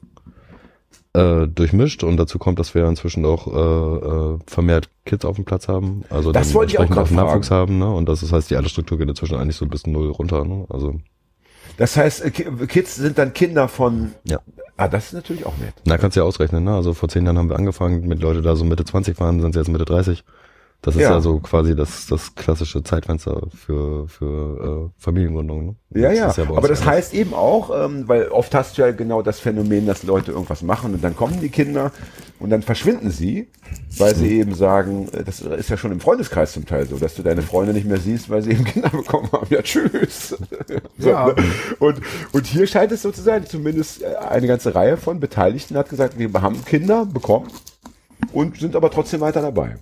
äh, durchmischt und dazu kommt, dass wir inzwischen auch äh, äh, vermehrt Kids auf dem Platz haben. Also Das wollte ich auch auch Nachwuchs haben, ne? Und das ist, heißt, die Altersstruktur geht inzwischen eigentlich so ein bisschen null runter, ne? Also, Das heißt, äh, Ki- Kids sind dann Kinder von. Ja. Ah, das ist natürlich auch nett. na, kannst du ja ausrechnen, ne? Also vor zehn Jahren haben wir angefangen, mit Leute da so Mitte 20 waren, sind sie jetzt Mitte 30. Das ist Ja. ja, so quasi das, das klassische Zeitfenster für, für äh, Familiengründung. Ne? Ja, Das ja. uns Aber das anders. heißt eben auch, ähm, weil oft hast du ja genau das Phänomen, dass Leute irgendwas machen und dann kommen die Kinder und dann verschwinden sie, weil sie Mhm. eben sagen, äh, das ist ja schon im Freundeskreis zum Teil so, dass du deine Freunde nicht mehr siehst, weil sie eben Kinder bekommen haben. Ja, tschüss. so, Ja. ne? und, und hier scheint es so zu sein, zumindest äh, eine ganze Reihe von Beteiligten hat gesagt, wir haben Kinder bekommen und sind aber trotzdem weiter dabei.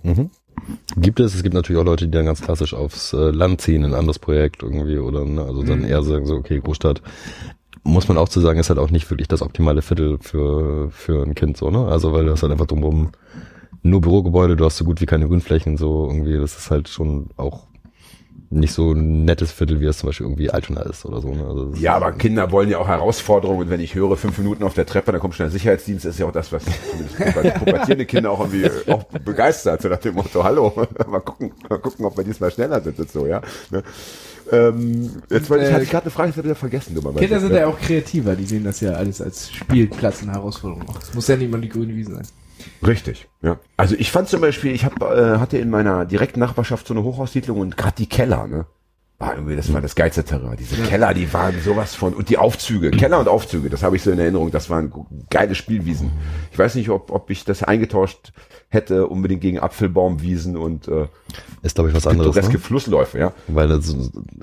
Gibt es, es gibt natürlich auch Leute, die dann ganz klassisch aufs äh, Land ziehen, in ein anderes Projekt irgendwie oder ne, also dann eher sagen so, okay, Großstadt. Muss man auch zu sagen, ist halt auch nicht wirklich das optimale Viertel für, für ein Kind so, ne? Also weil das halt einfach drumherum nur Bürogebäude, du hast so gut wie keine Grünflächen, so irgendwie, das ist halt schon auch nicht so ein nettes Viertel, wie es zum Beispiel irgendwie Altona ist oder so. Ne? Also Ja, aber Kinder wollen ja auch Herausforderungen und wenn ich höre, fünf Minuten auf der Treppe, dann kommt schon der Sicherheitsdienst, ist ja auch das, was pubertierende Kinder auch irgendwie äh, auch begeistert, so nach dem Motto, hallo, mal gucken, mal gucken, ob wir diesmal schneller sind und so, ja. Ne? Ähm, jetzt wollte ich, Äh, hatte ich gerade eine Frage, ich habe wieder vergessen. Kinder sind ne? ja auch kreativer, die sehen das ja alles als Spielplatz und Herausforderung. Es muss ja nicht mal die grüne Wiese sein. Richtig, ja. Also ich fand zum Beispiel, ich hab, äh, hatte in meiner direkten Nachbarschaft so eine Hochhaussiedlung und gerade die Keller, ne? War irgendwie, das war das geilste Terrain. Diese Keller, die waren sowas von, und die Aufzüge, Keller und Aufzüge, das habe ich so in Erinnerung, das waren geile Spielwiesen. Ich weiß nicht, ob, ob ich das eingetauscht hätte, unbedingt gegen Apfelbaumwiesen und äh, ist, glaube ich, was anderes. pittoreske Ne? Flussläufe, ja. Weil das,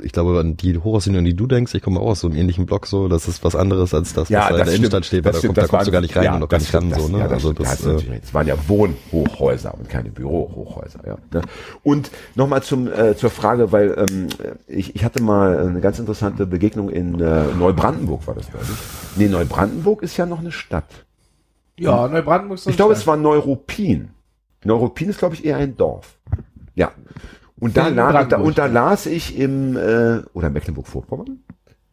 ich glaube, an die Hochhaussiedlung, an die du denkst, ich komme auch aus so einem ähnlichen Block so, das ist was anderes als das, was da in der Innenstadt steht, weil da, kommt, da kommst du gar nicht rein und auch gar nicht ran, so, ne? Ja, das, also stimmt, da das, hast du äh, waren ja Wohnhochhäuser und keine Bürohochhäuser, ja. ne? Und nochmal zum, äh, zur Frage, weil ähm, ich, ich hatte mal eine ganz interessante Begegnung in äh, Neubrandenburg, war das, glaube ich. Nee, Neubrandenburg ist ja noch eine Stadt. Ja, Neubrandenburg ist so Ich glaube, es war Neuruppin. Neuruppin ist, glaube ich, eher ein Dorf. Ja. Und da, la, und da, Brandenburg. und da las ich im, äh, oder Mecklenburg-Vorpommern?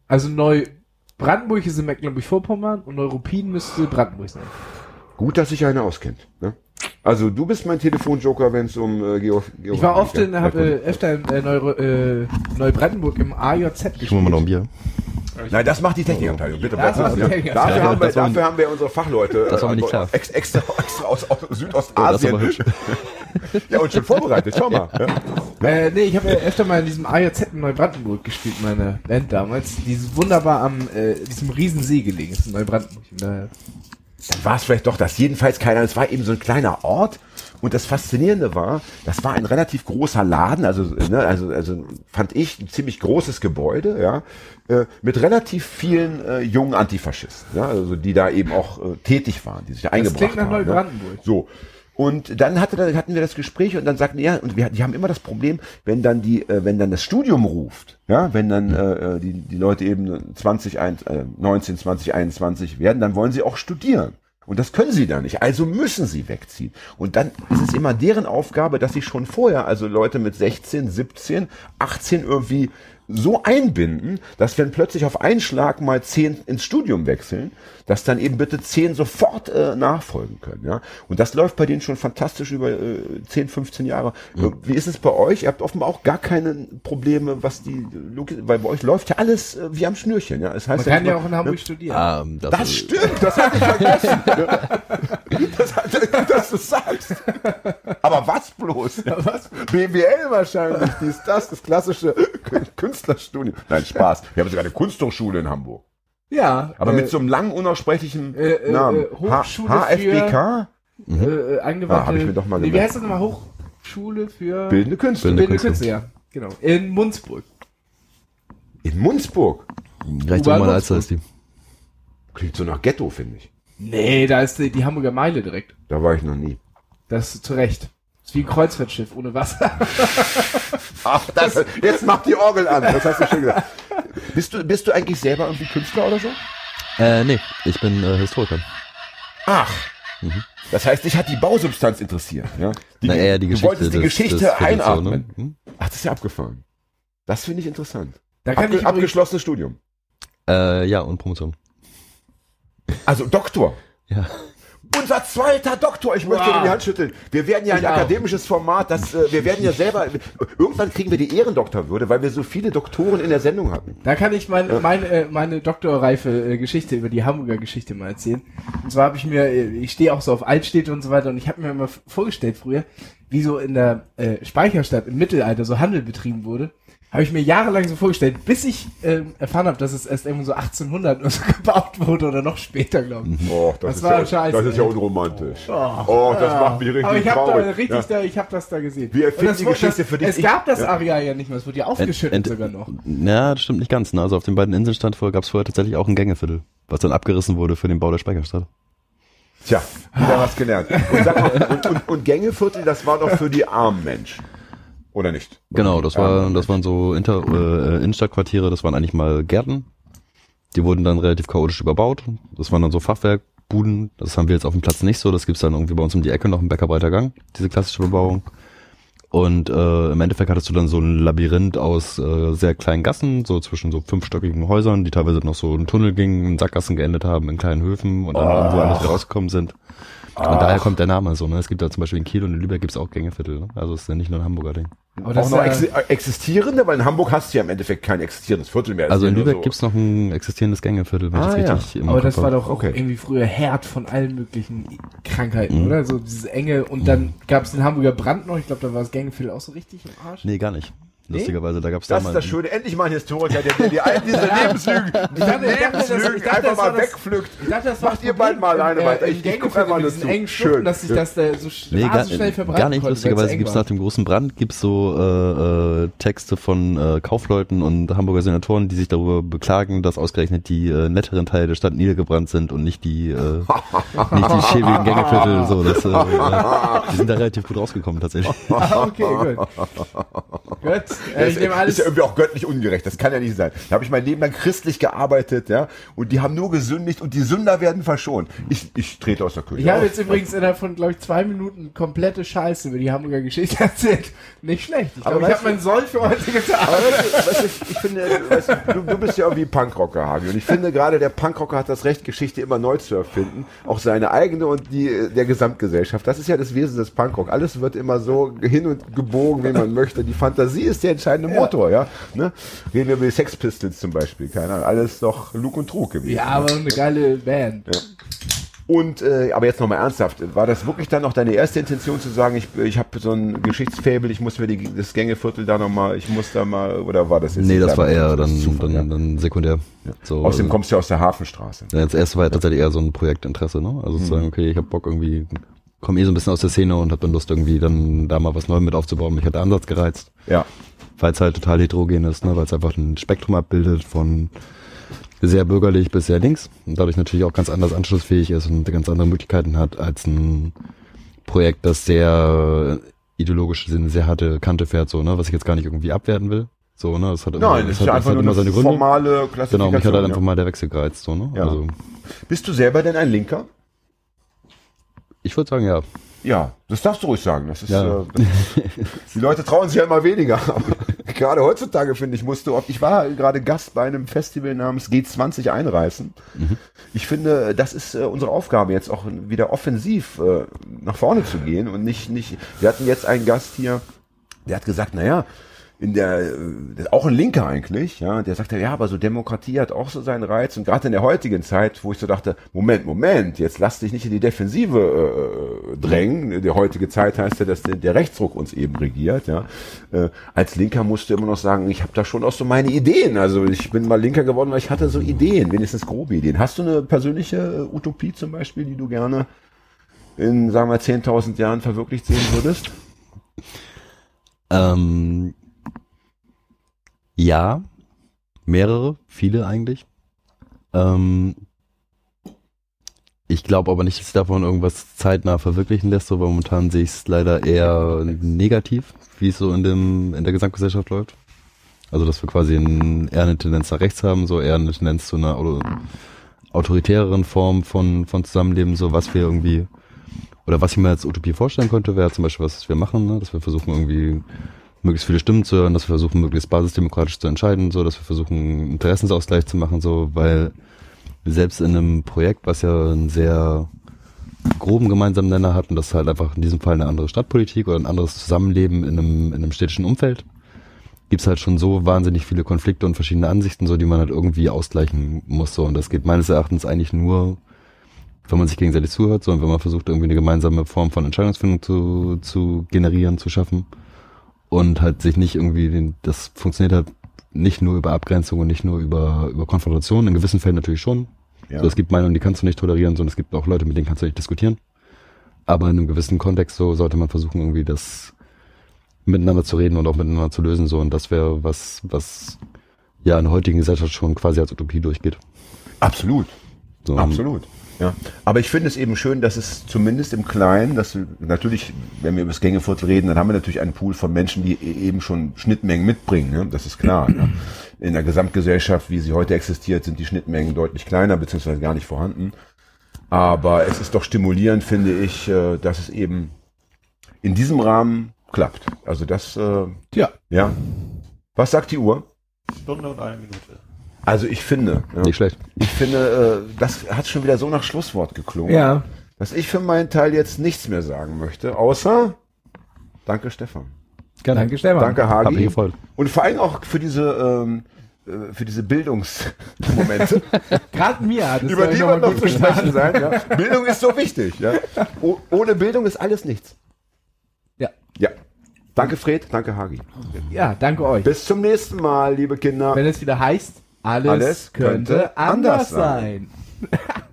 Also Neubrandenburg ist in Mecklenburg-Vorpommern und Neuruppin müsste Brandenburg sein. Gut, dass sich einer auskennt. Ne? Also du bist mein Telefonjoker, wenn es um äh, Geo Geo Ich war oft in, hab, äh, öfter in äh, Neu äh, Neubrandenburg im AJZ gespielt. ich hol mal noch ein Bier. Nein, das macht die Technikamteilung, bitte. Das die dran, ja. Dafür, Ja, haben wir, das dafür haben wir unsere Fachleute Das war mir äh, nicht klar. Ex, extra, extra aus, aus Oh, das Südostasien. hübsch. ja, und schon vorbereitet, schau mal. Ja. Äh, nee, ich habe ja öfter mal in diesem AJZ in Neubrandenburg gespielt, meine Band damals. Die ist wunderbar am äh, diesem Riesensee gelegen ist in Neubrandenburg. Dann war es vielleicht doch das. Jedenfalls keiner. Es war eben so ein kleiner Ort. Und das Faszinierende war, das war ein relativ großer Laden, also, ne, also, also fand ich ein ziemlich großes Gebäude, ja, äh, mit relativ vielen äh, jungen Antifaschisten, ja, also die da eben auch äh, tätig waren, die sich da eingebracht klingt nach haben. Ne? Neubrandenburg. So. Und dann hatte, da- hatten wir das Gespräch und dann sagten ja, und wir, die haben immer das Problem, wenn dann die, äh, wenn dann das Studium ruft, ja, wenn dann äh, äh, die, die Leute eben 20, ein- äh, 19, 20, 21 werden, dann wollen sie auch studieren. Und das können sie da nicht. Also müssen sie wegziehen. Und dann ist es immer deren Aufgabe, dass sie schon vorher, also Leute mit 16, 17, 18 irgendwie so einbinden, dass wenn plötzlich auf einen Schlag mal zehn ins Studium wechseln, dass dann eben bitte zehn sofort äh, nachfolgen können. Ja? Und das läuft bei denen schon fantastisch über äh, 10, 15 Jahre. Äh, Wie ist es bei euch? Ihr habt offenbar auch gar keine Probleme, was die Logik, weil bei euch läuft ja alles äh, wie am Schnürchen. Ja? Das heißt Man kann ja immer- auch in Hamburg studieren. Ähm, das, das stimmt, das hatte ich vergessen. das hatte, gut, dass du sagst. Aber was bloß? Was? BWL wahrscheinlich, dies, das, das klassische Künstlerstudium. Nein, Spaß. Wir haben sogar eine Kunsthochschule in Hamburg. Ja. Aber äh, mit so einem langen, unaussprechlichen äh, äh, Namen. äh, Hochschule H HFBK? äh, äh, angewandte. Ah, hab ich mir doch mal nee, wie heißt das nochmal? Hochschule für Bildende Künstler. Bildende Bildende Künstler. Künstler, ja. Genau. In Munzburg. In Munzburg. recht U-Bahn mal als ist die. Klingt so nach Ghetto, finde ich. Nee, da ist die, die Hamburger Meile direkt. Da war ich noch nie. Das ist zu Recht. Das ist wie ein Kreuzfahrtschiff ohne Wasser. Ach, das, jetzt macht die Orgel an. Das hast du schon gesagt. Bist du, bist du eigentlich selber irgendwie Künstler oder so? Äh, nee, ich bin äh, Historiker. Ach. Das heißt, dich hat die Bausubstanz interessiert. Ja? Die, Na, eher die du Geschichte wolltest die des- Geschichte des Viertels so, einatmen. ne? Hm? Ach, das ist ja abgefahren. Das finde ich interessant. Da kann Abge ich abgeschlossenes Studium. Äh, ja, und Promotion. Also Doktor. Ja. Unser zweiter Doktor, ich möchte Wow. dir die Hand schütteln. Wir werden ja ein auch. akademisches Format, das, äh, wir werden ja selber, irgendwann kriegen wir die Ehrendoktorwürde, weil wir so viele Doktoren in der Sendung hatten. da kann ich meine, meine, äh, meine doktorreife äh, Geschichte über die Hamburger Geschichte mal erzählen. Und zwar habe ich mir, äh, ich stehe auch so auf Altstädte und so weiter und ich habe mir immer vorgestellt früher, wie so in der äh, Speicherstadt im Mittelalter so Handel betrieben wurde. Habe ich mir jahrelang so vorgestellt, bis ich ähm, erfahren habe, dass es erst irgendwo so 1800 oder so gebaut wurde oder noch später, glaube ich. Oh, Das ist war ja, scheiße, Das ist ja unromantisch. Oh, das macht mich richtig Aber ich habe da richtig, Ja. da, ich habe das da gesehen. Wir erfinden das die Geschichte das, für dich. Es Ich- gab das ja. Areal ja nicht mehr, es wurde ja aufgeschüttet Ent- sogar noch. Ja, das stimmt nicht ganz. Ne? Also auf den beiden Inseln stand vorher, gab es vorher tatsächlich auch ein Gängeviertel, was dann abgerissen wurde für den Bau der Speicherstadt. Tja, wieder was gelernt. Und, sag mal, und, und, und Gängeviertel, das war doch für die armen Menschen. Oder nicht? Genau, das war, das waren so Inter, äh, Innenstadtquartiere, das waren eigentlich mal Gärten. Die wurden dann relativ chaotisch überbaut. Das waren dann so Fachwerkbuden. Das haben wir jetzt auf dem Platz nicht so. Das gibt's dann irgendwie bei uns um die Ecke noch im Bäckerbreiter Gang, diese klassische Bebauung. Und äh, im Endeffekt hattest du dann so ein Labyrinth aus äh, sehr kleinen Gassen, so zwischen so fünfstöckigen Häusern, die teilweise noch so einen Tunnel gingen, in Sackgassen geendet haben, in kleinen Höfen und dann irgendwo anders rausgekommen sind. Und daher kommt der Name so. Ne? Es gibt da zum Beispiel in Kiel und in Lübeck gibt's auch Gängeviertel. Ne? Also es ist ja nicht nur ein Hamburger Ding. Aber Auch das noch ist exi ja, äh, existierende, weil in Hamburg hast du ja im Endeffekt kein existierendes Viertel mehr. Es Also in ja Lübeck so. gibt's noch ein existierendes Gängeviertel, wenn Ah, ich ja. das richtig im aber Kopf das war doch auch Okay. irgendwie früher Herd von allen möglichen Krankheiten, Mhm. oder? So dieses enge und dann gab es den Hamburger Brand noch, ich glaube, da war das Gängeviertel auch so richtig im Arsch. Nee, gar nicht. Lustigerweise, da gab's Das ist das Schöne. Endlich mal ein Historiker, der, der die all diese Lebenslügen, diese dachte- ich dachte, das- Lebenslügen einfach mal wegpflückt. Ich dachte, das Macht ihr Problem mal alleine weiter. Ich- ich guck Gängeviertel einfach nur zu. Schön. Dass sich das da so Nee, gar, schnell verbreiten gar nicht. konnte, Lustigerweise gibt's war. nach dem großen Brand gibt's so äh, äh, Texte von äh, Kaufleuten und Hamburger Senatoren, die sich darüber beklagen, dass ausgerechnet die äh, netteren Teile der Stadt niedergebrannt sind und nicht die äh, nicht die schäbigen Gängeviertel. So, das, äh, äh, die sind da relativ gut rausgekommen tatsächlich. Ah, okay, gut. gut. Äh, ich Das nehme alles. ist ja irgendwie auch göttlich ungerecht. Das kann ja nicht sein. Da habe ich mein Leben lang christlich gearbeitet, ja, und die haben nur gesündigt und die Sünder werden verschont. Ich, ich trete aus der Kirche. Ich habe aus. jetzt übrigens innerhalb von, glaube ich, zwei Minuten komplette Scheiße über die Hamburger Geschichte erzählt. Nicht schlecht. Ich Aber glaube, ich habe meinen Soll für heute getan. Aber weißt du, weißt du, ich finde, weißt du, du, du bist ja irgendwie Punkrocker, Hagi. Und ich finde gerade, der Punkrocker hat das Recht, Geschichte immer neu zu erfinden. Auch seine eigene und die der Gesamtgesellschaft. Das ist ja das Wesen des Punkrock. Alles wird immer so hin und gebogen, wie man möchte. Die Fantasie ist der entscheidende Motor, ja. Ne? Reden wir über die Sex Pistols zum Beispiel. Keine Ahnung. Alles doch Lug und Trug gewesen. Ja, aber eine geile Band. Und äh, aber jetzt nochmal ernsthaft, war das wirklich dann noch deine erste Intention zu sagen, ich, ich habe so ein Geschichtsfabel, ich muss mir die, das Gängeviertel da nochmal, ich muss da mal, oder war das jetzt Nee, das war eher dann, Zufall, dann, ja. dann sekundär. So, Außerdem also, kommst du ja aus der Hafenstraße. ja, das erste war ja tatsächlich eher so ein Projektinteresse, ne? Also zu sagen, okay, ich habe Bock irgendwie, komme eh so ein bisschen aus der Szene und habe dann Lust irgendwie dann da mal was Neues mit aufzubauen. Mich hat der Ansatz gereizt. Ja. Weil es halt total heterogen ist, ne? weil es einfach ein Spektrum abbildet von sehr bürgerlich bis sehr links und dadurch natürlich auch ganz anders anschlussfähig ist und ganz andere Möglichkeiten hat als ein Projekt, das sehr ideologisch eine sehr harte Kante fährt, so, ne, was ich jetzt gar nicht irgendwie abwerten will. So, ne, es hat immer, Nein, es es ist hat, ja einfach nur immer eine seine Gründe. formale Klassifikation. Genau, mich hat halt ja. einfach mal der Wechsel gereizt, so, ne? Ja. Also, Bist du selber denn ein Linker? Ich würde sagen, ja. Ja, das darfst du ruhig sagen. Das ist, Ja. äh, die Leute trauen sich ja immer weniger. Aber gerade heutzutage, finde ich, musst du oft. Ich war gerade Gast bei einem Festival namens G20 einreißen. Ich finde, das ist äh, unsere Aufgabe, jetzt auch wieder offensiv äh, nach vorne zu gehen und nicht, nicht. Wir hatten jetzt einen Gast hier, der hat gesagt, naja, in der, äh, auch ein Linker eigentlich, ja, der sagte, ja, aber so Demokratie hat auch so seinen Reiz und gerade in der heutigen Zeit, wo ich so dachte, Moment, Moment, jetzt lass dich nicht in die Defensive äh, drängen, die heutige Zeit heißt ja, dass der, der Rechtsdruck uns eben regiert, ja, äh, als Linker musst du immer noch sagen, ich habe da schon auch so meine Ideen, also ich bin mal Linker geworden, weil ich hatte so Ideen, wenigstens grobe Ideen. Hast du eine persönliche äh, Utopie zum Beispiel, die du gerne in, sagen wir, 10.000 Jahren verwirklicht sehen würdest? Ähm, ja, mehrere, viele eigentlich. Ähm, ich glaube aber nicht, dass sich davon irgendwas zeitnah verwirklichen lässt, so weil momentan sehe ich es leider eher negativ, wie es so in dem in der Gesamtgesellschaft läuft. Also dass wir quasi ein, eher eine Tendenz nach rechts haben, so eher eine Tendenz zu einer auto- autoritäreren Form von von Zusammenleben, so was wir irgendwie oder was ich mir als Utopie vorstellen könnte, wäre zum Beispiel, was wir machen, ne? dass wir versuchen irgendwie möglichst viele Stimmen zu hören, dass wir versuchen, möglichst basisdemokratisch zu entscheiden, so, dass wir versuchen, Interessensausgleich zu machen, so, weil selbst in einem Projekt, was ja einen sehr groben gemeinsamen Nenner hat, und das ist halt einfach in diesem Fall eine andere Stadtpolitik oder ein anderes Zusammenleben in einem, in einem städtischen Umfeld, gibt's halt schon so wahnsinnig viele Konflikte und verschiedene Ansichten, so, die man halt irgendwie ausgleichen muss, so, und das geht meines Erachtens eigentlich nur, wenn man sich gegenseitig zuhört, sondern wenn man versucht, irgendwie eine gemeinsame Form von Entscheidungsfindung zu, zu generieren, zu schaffen und halt sich nicht irgendwie, den, das funktioniert halt nicht nur über Abgrenzung und nicht nur über, über Konfrontation, in gewissen Fällen natürlich schon. Ja. So, es gibt Meinungen, die kannst du nicht tolerieren, sondern es gibt auch Leute, mit denen kannst du nicht diskutieren. Aber in einem gewissen Kontext so sollte man versuchen, irgendwie das miteinander zu reden und auch miteinander zu lösen, so, und das wäre was, was ja in der heutigen Gesellschaft schon quasi als Utopie durchgeht. Absolut. So, Absolut. Ja. Aber ich finde es eben schön, dass es zumindest im Kleinen, dass wir natürlich, wenn wir über das Gängeviertel reden, dann haben wir natürlich einen Pool von Menschen, die e- eben schon Schnittmengen mitbringen. Ne? Das ist klar. Ne? In der Gesamtgesellschaft, wie sie heute existiert, sind die Schnittmengen deutlich kleiner, beziehungsweise gar nicht vorhanden. Aber es ist doch stimulierend, finde ich, äh, dass es eben in diesem Rahmen klappt. Also das, äh, Tja. ja. Was sagt die Uhr? Stunde und eine Minute. Also ich finde, ja, Nicht schlecht. ich finde, äh, das hat schon wieder so nach Schlusswort geklungen, Ja. dass ich für meinen Teil jetzt nichts mehr sagen möchte, außer Danke Stefan, Gerne. Danke, Stefan. danke Hat mich Hagi gefreut. und vor allem auch für diese ähm, äh, für diese Bildungsmomente, Gerade mir hat es über die wird noch zu sprechen sein. Ja. Bildung ist so wichtig. Ja. O ohne Bildung ist alles nichts. Ja. Ja. Danke Fred, danke Hagi. Ja, danke euch. Bis zum nächsten Mal, liebe Kinder. Wenn es wieder heißt, alles, Alles könnte, könnte anders sein. sein.